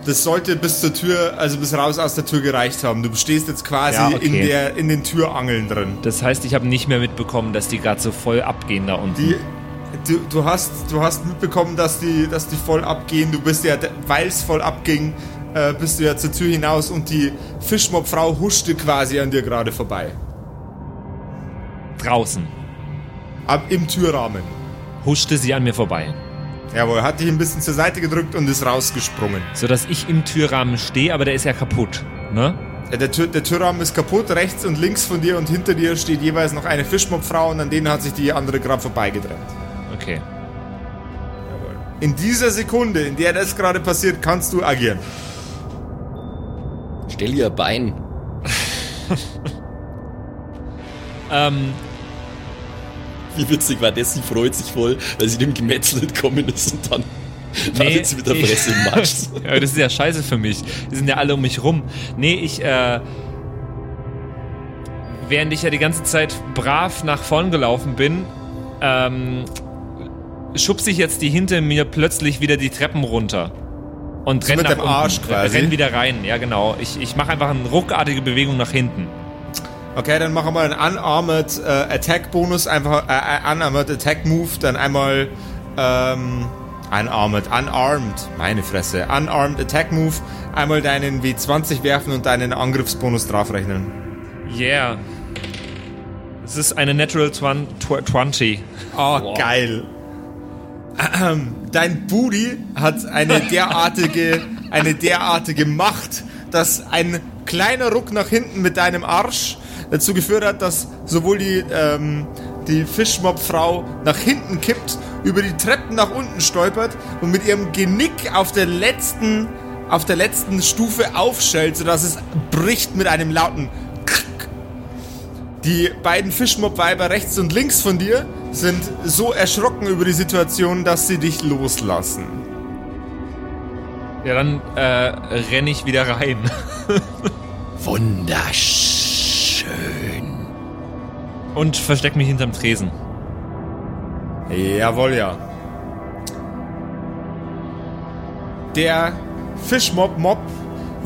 Speaker 1: Das sollte bis zur Tür, also bis raus aus der Tür gereicht haben. Du stehst jetzt quasi
Speaker 3: Ja, okay.
Speaker 1: in, der, in den Türangeln drin.
Speaker 3: Das heißt, ich habe nicht mehr mitbekommen, dass die gerade so voll abgehen da unten.
Speaker 1: Die, du, du, hast, du hast mitbekommen, dass die, dass die voll abgehen. Du bist ja, weil es voll abging, äh, bist du ja zur Tür hinaus und die Fischmob-Frau huschte quasi an dir gerade vorbei.
Speaker 3: Draußen.
Speaker 1: Ab, Im Türrahmen.
Speaker 3: Huschte sie an mir vorbei.
Speaker 1: Jawohl, hat dich ein bisschen zur Seite gedrückt und ist rausgesprungen.
Speaker 3: Sodass ich im Türrahmen stehe, aber der ist ja kaputt. Ne?
Speaker 1: Ja, Der, Tür, der Türrahmen ist kaputt, rechts und links von dir und hinter dir steht jeweils noch eine Fischmob-Frau und an denen hat sich die andere gerade vorbeigedrängt.
Speaker 3: Okay.
Speaker 1: In dieser Sekunde, in der das gerade passiert, kannst du agieren.
Speaker 2: Stell ihr ein Bein.
Speaker 3: Ähm,
Speaker 2: Wie witzig war das? Sie freut sich voll, weil sie dem Gemetzel entkommen ist und dann
Speaker 3: Nee,
Speaker 2: landet sie mit der Fresse im Matsch.
Speaker 3: ja, das ist ja scheiße für mich. Die sind ja alle um mich rum. Nee, ich, äh. Während ich ja die ganze Zeit brav nach vorn gelaufen bin, ähm. schubse ich jetzt die hinter mir plötzlich wieder die Treppen runter. Und renn
Speaker 1: mit
Speaker 3: nach
Speaker 1: dem Arsch
Speaker 3: unten.
Speaker 1: quasi?
Speaker 3: Renn wieder rein, ja genau. Ich, ich mache einfach eine ruckartige Bewegung nach hinten.
Speaker 1: Okay, dann machen wir einen Unarmored äh, Attack Bonus, einfach äh, äh, Unarmored Attack Move, dann einmal ähm, Unarmored, Unarmed, meine Fresse, Unarmed Attack Move, einmal deinen W20 werfen und deinen Angriffsbonus draufrechnen.
Speaker 3: Yeah. Es ist eine Natural Twen- Tw- 20.
Speaker 1: Oh, geil. Dein Booty hat eine derartige, eine derartige Macht, dass ein kleiner Ruck nach hinten mit deinem Arsch dazu geführt hat, dass sowohl die, ähm, die Fischmob-Frau nach hinten kippt, über die Treppen nach unten stolpert und mit ihrem Genick auf der letzten, auf der letzten Stufe aufschellt, sodass es bricht mit einem lauten Krack. Die beiden Fischmob-Weiber rechts und links von dir sind so erschrocken über die Situation, dass sie dich loslassen.
Speaker 3: Ja, dann äh, renne ich wieder rein.
Speaker 5: Wunderschön.
Speaker 3: Und versteck mich hinterm Tresen.
Speaker 1: Jawohl, ja. Der Fischmob-Mob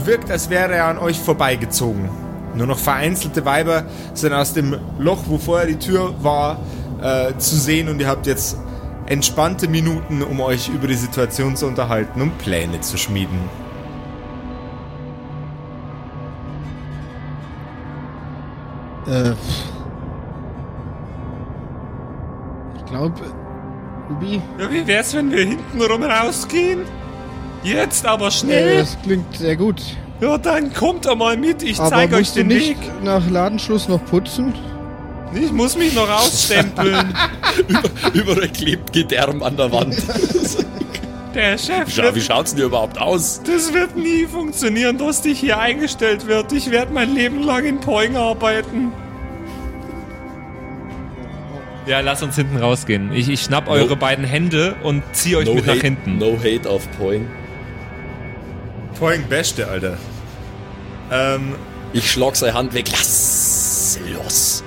Speaker 1: wirkt, als wäre er an euch vorbeigezogen. Nur noch vereinzelte Weiber sind aus dem Loch, wo vorher die Tür war, äh, zu sehen und ihr habt jetzt entspannte Minuten, um euch über die Situation zu unterhalten und Pläne zu schmieden.
Speaker 4: Äh. Ich glaube, Ruby.
Speaker 3: Ja, wie wär's, wenn wir hintenrum rausgehen? Jetzt aber
Speaker 4: Äh,
Speaker 3: schnell.
Speaker 4: das klingt sehr gut.
Speaker 3: Ja, dann kommt einmal mit. Ich
Speaker 4: Aber
Speaker 3: zeig euch
Speaker 4: musst du
Speaker 3: den
Speaker 4: nicht
Speaker 3: Weg.
Speaker 4: nach Ladenschluss noch putzen?
Speaker 3: Ich muss mich noch ausstempeln.
Speaker 2: Überall klebt Gedärm an der Wand.
Speaker 3: Der Chef
Speaker 2: Schau, wie schaut's denn überhaupt aus?
Speaker 3: das wird nie funktionieren, dass dich hier eingestellt wird. Ich werde mein Leben lang in Poing arbeiten. Ja, lass uns hinten rausgehen. Ich, ich schnapp eure beiden Hände und zieh euch
Speaker 2: No
Speaker 3: mit nach
Speaker 2: hate,
Speaker 3: hinten.
Speaker 2: no hate auf Poing.
Speaker 1: Poing Beste, Alter. Ähm,
Speaker 2: Ich schlag seine Hand weg. Lass los.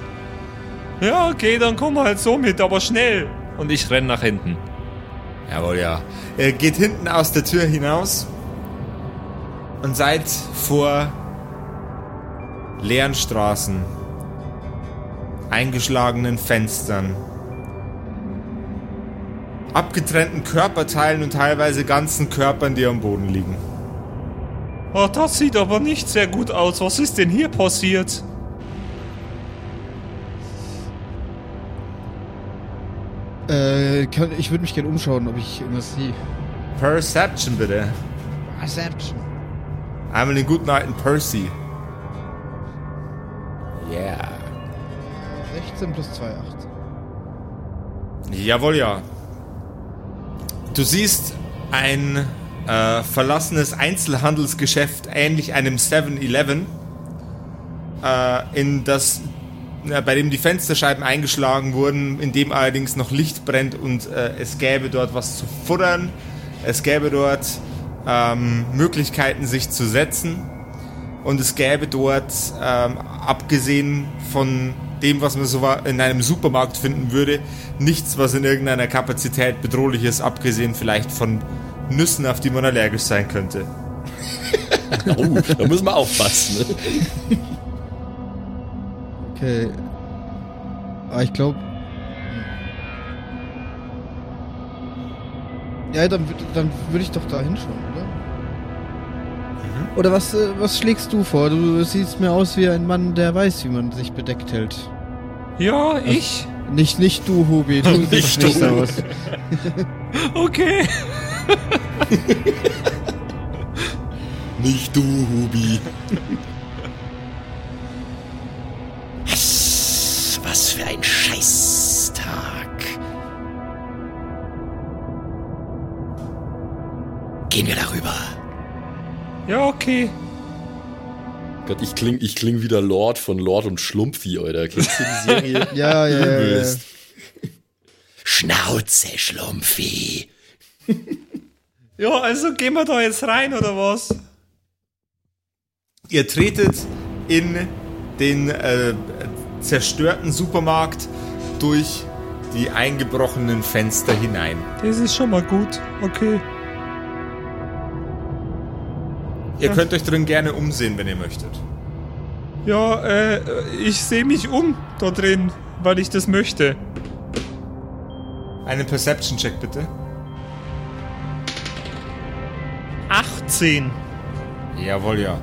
Speaker 3: Ja, okay, dann komm halt so mit, aber schnell. Und ich renn nach hinten.
Speaker 1: Jawohl, ja. Ihr geht hinten aus der Tür hinaus und seid vor leeren Straßen, eingeschlagenen Fenstern, abgetrennten Körperteilen und teilweise ganzen Körpern, die am Boden liegen.
Speaker 3: Oh, das sieht aber nicht sehr gut aus. Was ist denn hier passiert?
Speaker 4: Äh, kann, ich würde mich gerne umschauen, ob ich irgendwas sehe.
Speaker 1: Perception bitte.
Speaker 4: Perception.
Speaker 1: Einmal den guten alten Percy.
Speaker 2: Yeah.
Speaker 4: 16 plus 2, 8.
Speaker 1: Jawohl, ja. Du siehst ein äh, verlassenes Einzelhandelsgeschäft, ähnlich einem 7-Eleven, äh, in das, bei dem die Fensterscheiben eingeschlagen wurden, in dem allerdings noch Licht brennt und äh, es gäbe dort was zu futtern. Es gäbe dort ähm, Möglichkeiten, sich zu setzen. und es gäbe dort, ähm, abgesehen von dem, was man so in einem Supermarkt finden würde, nichts, was in irgendeiner Kapazität bedrohlich ist, abgesehen vielleicht von Nüssen, auf die man allergisch sein könnte.
Speaker 2: Oh, da müssen wir aufpassen. Ne?
Speaker 4: Okay. Aber ich glaube. Ja, dann, dann würde ich doch da hinschauen, oder? Oder was, äh, was schlägst du vor? Du siehst mir aus wie ein Mann, der weiß, wie man sich bedeckt hält.
Speaker 3: Ja, ich?
Speaker 4: Nicht, nicht du, Hubi. Du
Speaker 2: Nicht
Speaker 4: siehst nicht
Speaker 2: du.
Speaker 4: aus.
Speaker 3: Okay.
Speaker 2: Nicht du, Hubi.
Speaker 5: Gehen wir darüber.
Speaker 3: Ja, okay.
Speaker 2: Gott, ich kling, ich kling wieder Lord von Lord und Schlumpfi, Alter. Kennst du die Serie?
Speaker 4: Ja, ja, ja, ja.
Speaker 5: Schnauze, Schlumpfi.
Speaker 3: Ja, also gehen wir da jetzt rein, oder was?
Speaker 1: Ihr tretet in den äh, zerstörten Supermarkt durch die eingebrochenen Fenster hinein.
Speaker 3: Das ist schon mal gut. Okay.
Speaker 1: Ihr könnt euch drin gerne umsehen, wenn ihr möchtet.
Speaker 3: Ja, äh, ich sehe mich um da drin, weil ich das möchte.
Speaker 1: Einen Perception-Check bitte.
Speaker 3: 18.
Speaker 1: Jawohl, ja.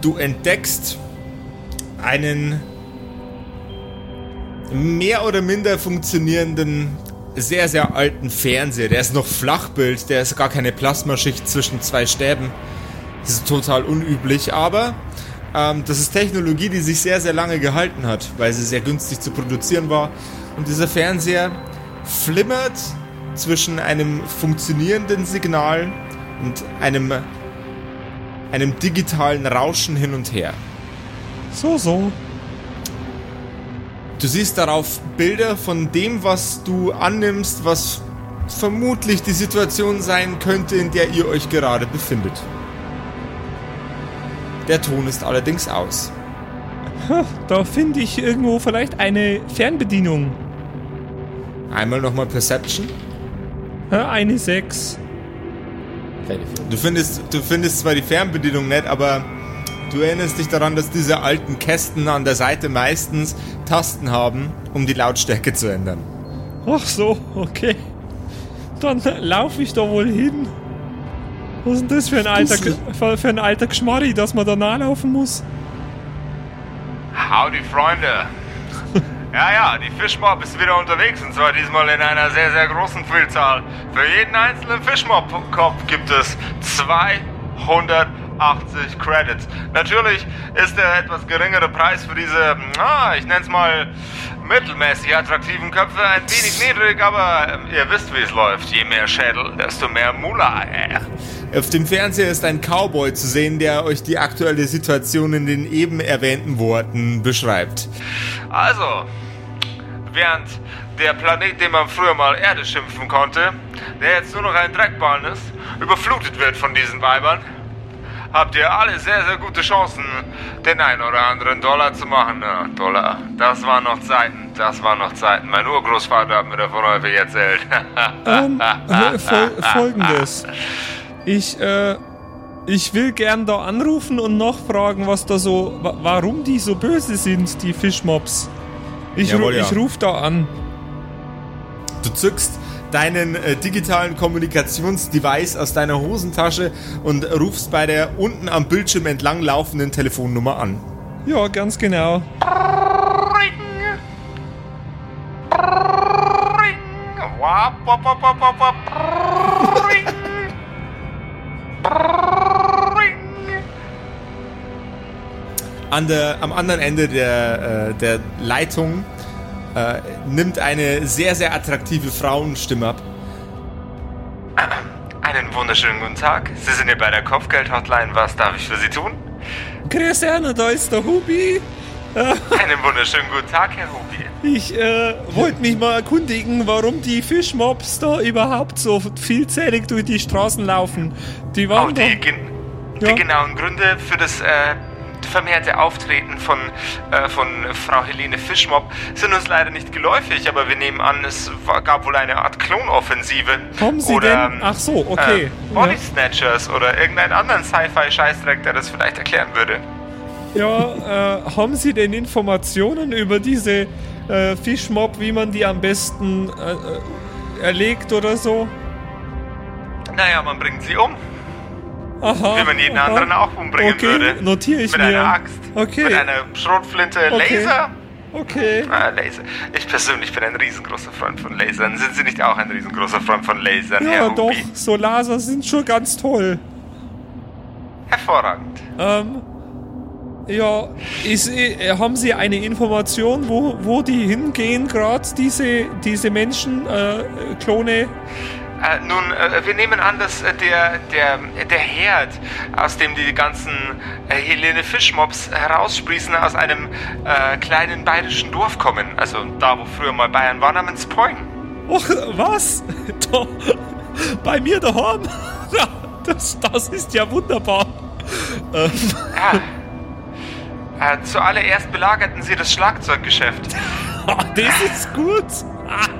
Speaker 1: Du entdeckst einen mehr oder minder funktionierenden, sehr, sehr alten Fernseher. Der ist noch Flachbild, der ist gar keine Plasmaschicht zwischen zwei Stäben. Das ist total unüblich, aber ähm, das ist Technologie, die sich sehr, sehr lange gehalten hat, weil sie sehr günstig zu produzieren war. Und dieser Fernseher flimmert zwischen einem funktionierenden Signal und einem, einem digitalen Rauschen hin und her.
Speaker 3: So, so.
Speaker 1: Du siehst darauf Bilder von dem, was du annimmst, was vermutlich die Situation sein könnte, in der ihr euch gerade befindet. Der Ton ist allerdings aus.
Speaker 3: Da finde ich irgendwo vielleicht eine Fernbedienung.
Speaker 1: Einmal nochmal Perception.
Speaker 3: Eine 6.
Speaker 2: Keine Firma.
Speaker 1: Du findest, du findest zwar die Fernbedienung nett, aber du erinnerst dich daran, dass diese alten Kästen an der Seite meistens Tasten haben, um die Lautstärke zu ändern.
Speaker 3: Ach so, okay. Dann laufe ich da wohl hin. Was ist denn das für ein alter, für, für ein alter Geschmarri, dass man da nachlaufen muss?
Speaker 6: Howdy, Freunde. Ja, ja, die Fischmob ist wieder unterwegs und zwar diesmal in einer sehr, sehr großen Vielzahl. Für jeden einzelnen Fischmob-Kopf gibt es 280 Credits. Natürlich ist der etwas geringere Preis für diese, ah, ich nenne es mal mittelmäßig attraktiven Köpfe ein wenig niedrig, aber ähm, ihr wisst, wie es läuft. Je mehr Schädel, desto mehr Mula. Äh.
Speaker 1: Auf dem Fernseher ist ein Cowboy zu sehen, der euch die aktuelle Situation in den eben erwähnten Worten beschreibt.
Speaker 6: Also, während der Planet, den man früher mal Erde schimpfen konnte, der jetzt nur noch ein Dreckballen ist, überflutet wird von diesen Weibern, habt ihr alle sehr, sehr gute Chancen, den ein oder anderen Dollar zu machen. Ja, Dollar, das waren noch Zeiten, das waren noch Zeiten. Mein Urgroßvater hat mir davon häufig erzählt.
Speaker 3: Ähm, äh, fol folgendes. Ich, äh, ich will gern da anrufen und nachfragen, was da so, wa warum die so böse sind, die Fischmobs. Ich, ru
Speaker 1: ja.
Speaker 3: ich ruf da an.
Speaker 1: Du zückst deinen äh, digitalen Kommunikationsdevice aus deiner Hosentasche und rufst bei der unten am Bildschirm entlang laufenden Telefonnummer an.
Speaker 3: Ja, ganz genau.
Speaker 1: An der, am anderen Ende der, äh, der Leitung äh, nimmt eine sehr, sehr attraktive Frauenstimme ab.
Speaker 6: Einen wunderschönen guten Tag. Sie sind hier bei der Kopfgeld-Hotline. Was darf ich für Sie tun?
Speaker 3: Grüß Erna, da ist der Hubi.
Speaker 6: Einen wunderschönen guten Tag, Herr Hubi.
Speaker 3: Ich äh, wollte mich mal erkundigen, warum die Fischmobs da überhaupt so vielzählig durch die Straßen laufen. Die
Speaker 6: Oh,
Speaker 3: waren
Speaker 6: die,
Speaker 3: doch...
Speaker 6: gen
Speaker 3: Ja.
Speaker 6: die genauen Gründe für das, äh, vermehrte Auftreten von, äh, von Frau Helene Fischmob sind uns leider nicht geläufig, aber wir nehmen an, es war, gab wohl eine Art Klonoffensive.
Speaker 3: Haben Sie
Speaker 6: oder,
Speaker 3: denn? Ach so, okay.
Speaker 6: Äh, Body Snatchers oder irgendeinen anderen Sci-Fi-Scheißdreck, der das vielleicht erklären würde.
Speaker 3: Ja, äh, haben Sie denn Informationen über diese äh, Fischmob, wie man die am besten äh, äh, erlegt oder so?
Speaker 6: Naja, man bringt sie um,
Speaker 3: Aha.
Speaker 6: wie man jeden
Speaker 3: aha.
Speaker 6: anderen auch umbringen
Speaker 3: okay,
Speaker 6: würde.
Speaker 3: notiere ich
Speaker 6: Mit
Speaker 3: mir.
Speaker 6: einer Axt,
Speaker 3: Okay.
Speaker 6: mit einer Schrotflinte,
Speaker 3: Okay.
Speaker 6: Laser.
Speaker 3: Okay.
Speaker 6: Ah, Laser. Ich persönlich bin ein riesengroßer Freund von Lasern. Sind Sie nicht auch ein riesengroßer Freund von Lasern,
Speaker 3: Ja,
Speaker 6: Herr
Speaker 3: doch,
Speaker 6: Hubi?
Speaker 3: so Laser sind schon ganz toll.
Speaker 6: Hervorragend.
Speaker 3: Ähm, ja, ist, äh, haben Sie eine Information, wo, wo die hingehen, gerade diese, diese Menschen, äh, Klone?
Speaker 6: Äh, nun, äh, wir nehmen an, dass äh, der, der, der Herd, aus dem die ganzen äh, Helene Fischmobs heraussprießen, aus einem äh, kleinen bayerischen Dorf kommen. Also da, wo früher mal Bayern war, namens Poing.
Speaker 3: Och, was? Da, bei mir daheim? Ja, Das, das ist ja wunderbar. Ähm,
Speaker 6: Ja. Äh, zuallererst belagerten sie das Schlagzeuggeschäft.
Speaker 3: das ist gut.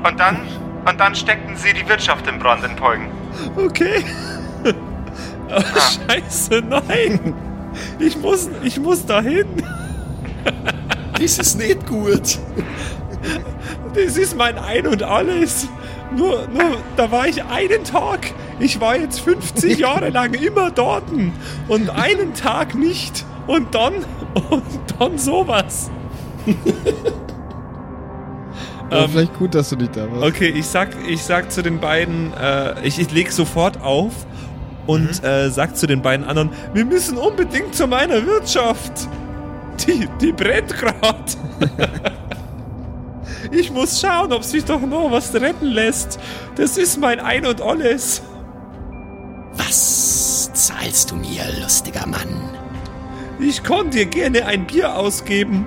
Speaker 6: Und dann, und dann steckten sie die Wirtschaft in Brand in Poing.
Speaker 3: Okay. Oh, scheiße, nein. Ich muss, ich muss dahin.
Speaker 2: Das ist nicht gut.
Speaker 3: Das ist mein Ein und Alles. Nur, nur, da war ich einen Tag. Ich war jetzt 50 Jahre lang immer dort. Und einen Tag nicht. Und dann, und dann sowas.
Speaker 4: Aber vielleicht gut, dass du nicht da warst.
Speaker 3: Okay, ich sag, ich sag zu den beiden, äh, ich, ich leg sofort auf und äh, sag zu den beiden anderen, wir müssen unbedingt zu meiner Wirtschaft. Die, die brennt grad. ich muss schauen, ob sich doch noch was retten lässt. Das ist mein Ein und Alles.
Speaker 5: Was zahlst du mir, lustiger Mann?
Speaker 3: Ich kann dir gerne ein Bier ausgeben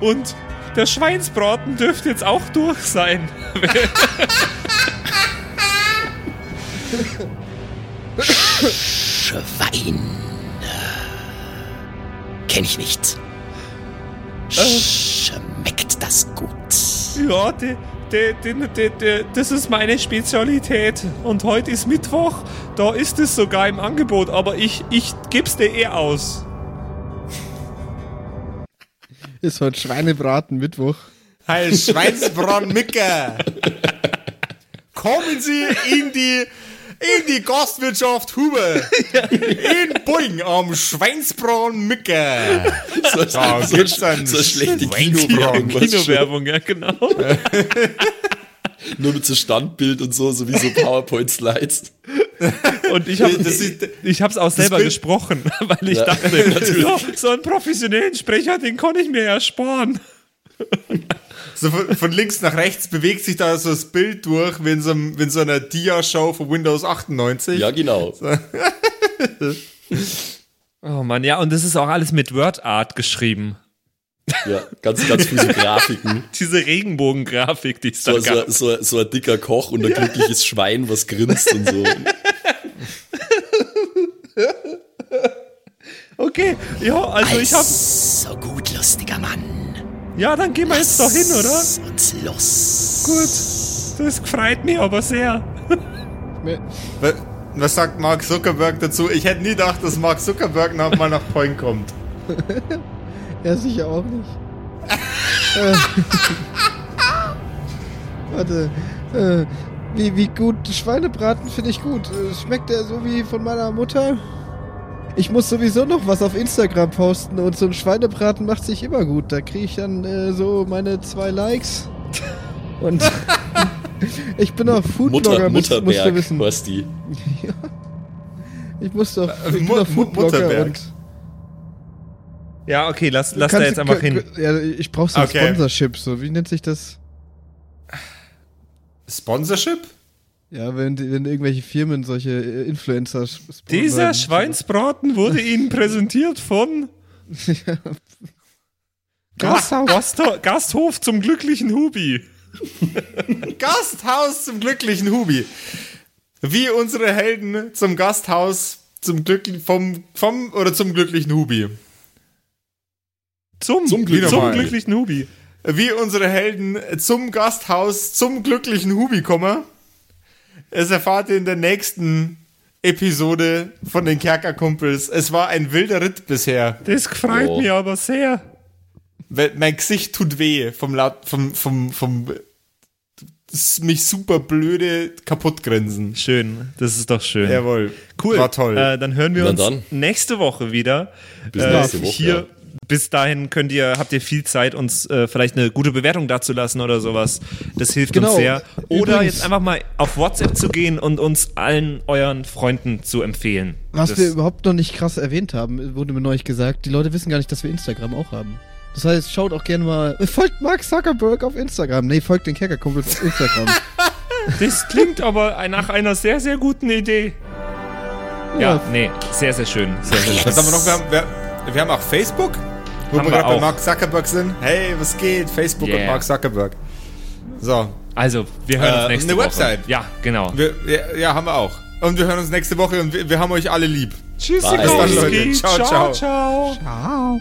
Speaker 3: und der Schweinsbraten dürfte jetzt auch durch sein.
Speaker 5: Schwein. Kenn ich nicht. Schmeckt das gut?
Speaker 3: Ja, de, de, de, das ist meine Spezialität. Und heute ist Mittwoch, da ist es sogar im Angebot, aber ich, ich geb's dir eh aus.
Speaker 4: Ist heute Schweinebraten Mittwoch.
Speaker 1: Heil Schweinsbronn Micker. Kommen Sie in die, in die Gastwirtschaft Huber. In Boing am Schweinsbronn Micker.
Speaker 2: So,
Speaker 1: Da
Speaker 2: so,
Speaker 1: gibt's dann
Speaker 2: so schlechte. Kinowerbung.
Speaker 3: Kinowerbung, ja, genau.
Speaker 2: Nur mit so Standbild und so, so wie so PowerPoint-Slides.
Speaker 3: Und ich habe ich hab's auch selber gesprochen, weil ich
Speaker 2: Ja,
Speaker 3: dachte,
Speaker 2: natürlich.
Speaker 3: so, so einen professionellen Sprecher, den kann ich mir ersparen.
Speaker 1: So von, von links nach rechts bewegt sich da so das Bild durch, wie in so, einem, wie in so einer Dia-Show von Windows 98.
Speaker 2: Ja, genau.
Speaker 3: Oh Mann, ja, und das ist auch alles mit WordArt geschrieben.
Speaker 2: Ja, ganz, ganz viele so Grafiken.
Speaker 3: Diese Regenbogengrafik, die es da
Speaker 2: So, so,
Speaker 3: gab.
Speaker 2: so, so ein dicker Koch und ein glückliches Schwein, was grinst und so.
Speaker 3: Okay, ja, also ich hab.
Speaker 5: So gut, lustiger Mann.
Speaker 3: Ja, dann gehen wir jetzt doch hin, oder?
Speaker 5: Lass uns los.
Speaker 3: Gut. Das freut mich aber sehr.
Speaker 1: Wa- Was sagt Mark Zuckerberg dazu? Ich hätte nie gedacht, dass Mark Zuckerberg noch mal nach Point kommt.
Speaker 4: Ja, sicher auch nicht. äh, warte. Äh, wie, wie gut Schweinebraten finde ich gut. Äh, Schmeckt der so wie von meiner Mutter? Ich muss sowieso noch was auf Instagram posten und so ein Schweinebraten macht sich immer gut. Da kriege ich dann äh, so meine zwei Likes. Und ich bin auch Foodblogger,
Speaker 2: Mutter,
Speaker 4: musst, musst du
Speaker 2: Mutterberg,
Speaker 4: wissen.
Speaker 2: was die.
Speaker 4: Ich muss doch, ich
Speaker 1: Mu-
Speaker 4: Foodblogger
Speaker 1: Mutterberg.
Speaker 4: und
Speaker 3: Ja, okay, lass, lass da jetzt
Speaker 4: du-
Speaker 3: einfach hin.
Speaker 4: Ja, ich brauche so ein
Speaker 1: Okay.
Speaker 4: Sponsorship. So, wie nennt sich das?
Speaker 1: Sponsorship?
Speaker 4: Ja, wenn, die- wenn irgendwelche Firmen solche äh, Influencer sponsern.
Speaker 3: Dieser Schweinsbraten wurde Ihnen präsentiert von
Speaker 4: Gasthaus.
Speaker 3: Gastho Gasthof zum glücklichen Hubi.
Speaker 1: Gasthaus zum glücklichen Hubi. Wie unsere Helden zum Gasthaus zum glücklichen vom vom oder zum glücklichen Hubi.
Speaker 3: Zum,
Speaker 2: Zum Glück-
Speaker 3: zum glücklichen Hubi.
Speaker 1: wie unsere Helden zum Gasthaus, zum glücklichen Hubi kommen. Es erfahrt ihr in der nächsten Episode von den Kerkerkumpels. Es war ein wilder Ritt bisher.
Speaker 3: Das freut
Speaker 2: Oh.
Speaker 3: mich aber sehr.
Speaker 1: Mein Gesicht tut weh vom laut, vom, vom, vom, mich super blöde kaputt grinsen.
Speaker 3: Schön, das ist doch schön.
Speaker 1: Jawohl.
Speaker 3: Cool.
Speaker 1: War toll.
Speaker 3: Äh, dann hören wir
Speaker 2: Na
Speaker 3: uns
Speaker 2: dann.
Speaker 3: nächste Woche wieder.
Speaker 2: Bis
Speaker 3: Äh,
Speaker 2: nächste Woche,
Speaker 3: Hier,
Speaker 2: ja.
Speaker 3: Bis dahin könnt ihr, habt ihr viel Zeit, uns äh, vielleicht eine gute Bewertung dazulassen oder sowas. Das hilft
Speaker 4: Genau.
Speaker 3: uns sehr. Oder
Speaker 4: Übrigens-
Speaker 3: jetzt einfach mal auf WhatsApp zu gehen und uns allen euren Freunden zu empfehlen.
Speaker 4: Was
Speaker 3: das,
Speaker 4: wir überhaupt noch nicht krass erwähnt haben, wurde mir neulich gesagt, die Leute wissen gar nicht, dass wir Instagram auch haben. Das heißt, schaut auch gerne mal, folgt Mark Zuckerberg auf Instagram. Nee, folgt den Kerkerkumpels auf Instagram.
Speaker 3: das klingt aber nach einer sehr, sehr guten Idee. Ja,
Speaker 4: Ja.
Speaker 3: nee, sehr, sehr schön. Sehr, sehr schön.
Speaker 1: Was haben wir noch? Wir haben, wir, wir haben auch Facebook, wo
Speaker 3: Haben
Speaker 1: wir
Speaker 3: wir
Speaker 1: gerade bei. Mark Zuckerberg sind. Hey, was geht? Facebook
Speaker 3: Yeah.
Speaker 1: und Mark Zuckerberg. So,
Speaker 3: Also, wir hören
Speaker 1: Äh,
Speaker 3: uns nächste
Speaker 1: eine
Speaker 3: Woche.
Speaker 1: Website.
Speaker 3: Ja, genau.
Speaker 1: wir, ja, ja, haben wir auch. Und wir hören uns nächste Woche und wir, wir haben euch alle lieb.
Speaker 3: Tschüssi,
Speaker 2: Bye. Bis dann,
Speaker 1: Leute. Ciao, ciao.
Speaker 3: ciao.
Speaker 4: Ciao.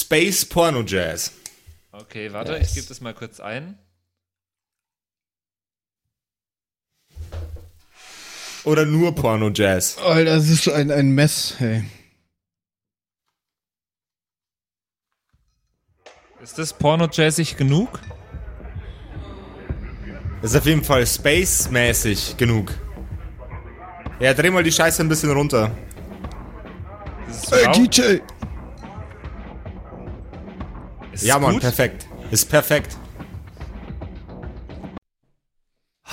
Speaker 1: Space Porno Jazz.
Speaker 3: Okay, warte,
Speaker 2: Yes.
Speaker 3: ich gebe das mal kurz ein.
Speaker 1: Oder nur Porno Jazz.
Speaker 4: Alter, das ist ein, ein Mess, hey.
Speaker 3: Ist das porno-jazzig genug?
Speaker 1: Das ist auf jeden Fall space-mäßig genug. Ja, dreh mal die Scheiße ein bisschen runter.
Speaker 3: Laut?
Speaker 4: DJ!
Speaker 3: Es
Speaker 1: Ja, Mann,
Speaker 3: gut?
Speaker 1: perfekt. Ist perfekt.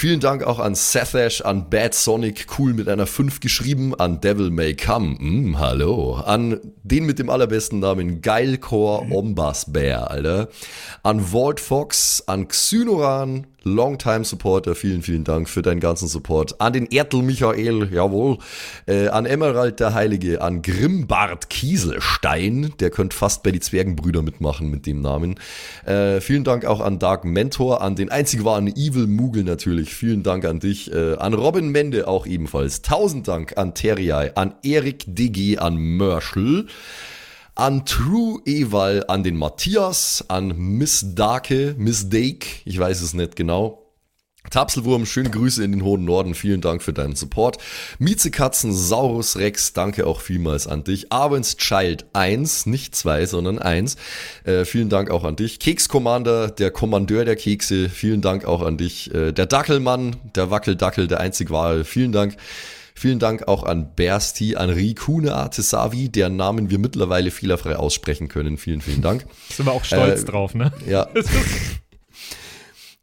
Speaker 2: Vielen Dank auch an Sethash, an Bad Sonic, cool mit einer 5 geschrieben, an Devil May Come, mm, hallo, an den mit dem allerbesten Namen Geilcore Ombas Bear, Alter, an Walt Fox, an Xynoran, Longtime Supporter, vielen, vielen Dank für deinen ganzen Support, an den Ertel Michael, jawohl, äh, an Emerald der Heilige, an Grimbart Kieselstein, der könnte fast bei die Zwergenbrüder mitmachen mit dem Namen, äh, vielen Dank auch an Dark Mentor, an den einzig wahren Evil Moogle natürlich. Vielen Dank an dich. Äh, an Robin Mende auch ebenfalls. Tausend Dank an Terriai, an Erik DG, an Mörschel, an True Eval, an den Matthias, an Miss Darke, Miss Dake, ich weiß es nicht genau. Tapselwurm, schöne Grüße in den hohen Norden, vielen Dank für deinen Support. Miezekatzen, Saurus Rex, danke auch vielmals an dich. Abends Child 1, nicht 2, sondern 1, äh, vielen Dank auch an dich. Keks Commander, der Kommandeur der Kekse, vielen Dank auch an dich. Äh, der Dackelmann, der Wackeldackel, der einzig wahre, vielen Dank. Vielen Dank auch an Bersti, an Rikune Artesavi, deren Namen wir mittlerweile fehlerfrei aussprechen können. Vielen, vielen Dank.
Speaker 3: Sind wir auch stolz
Speaker 2: Äh,
Speaker 3: drauf, ne?
Speaker 2: Ja.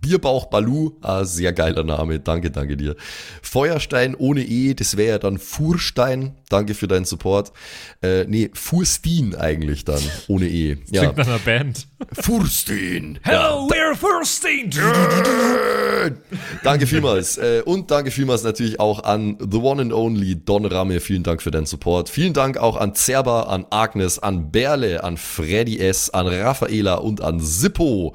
Speaker 2: Bierbauch Balu, ah, sehr geiler Name, danke, danke dir. Feuerstein ohne E, das wäre ja dann Furstein, danke für deinen Support. Äh, nee, Furstin eigentlich dann, ohne E. Ja.
Speaker 3: Klingt nach einer Band.
Speaker 2: Furstin.
Speaker 3: Hello, we're Furstein!
Speaker 2: Danke vielmals. Äh, und danke vielmals natürlich auch an The One and Only Don Ramme. Vielen Dank für deinen Support. Vielen Dank auch an Zerba, an Agnes, an Berle, an Freddy S., an Raffaela und an Sippo.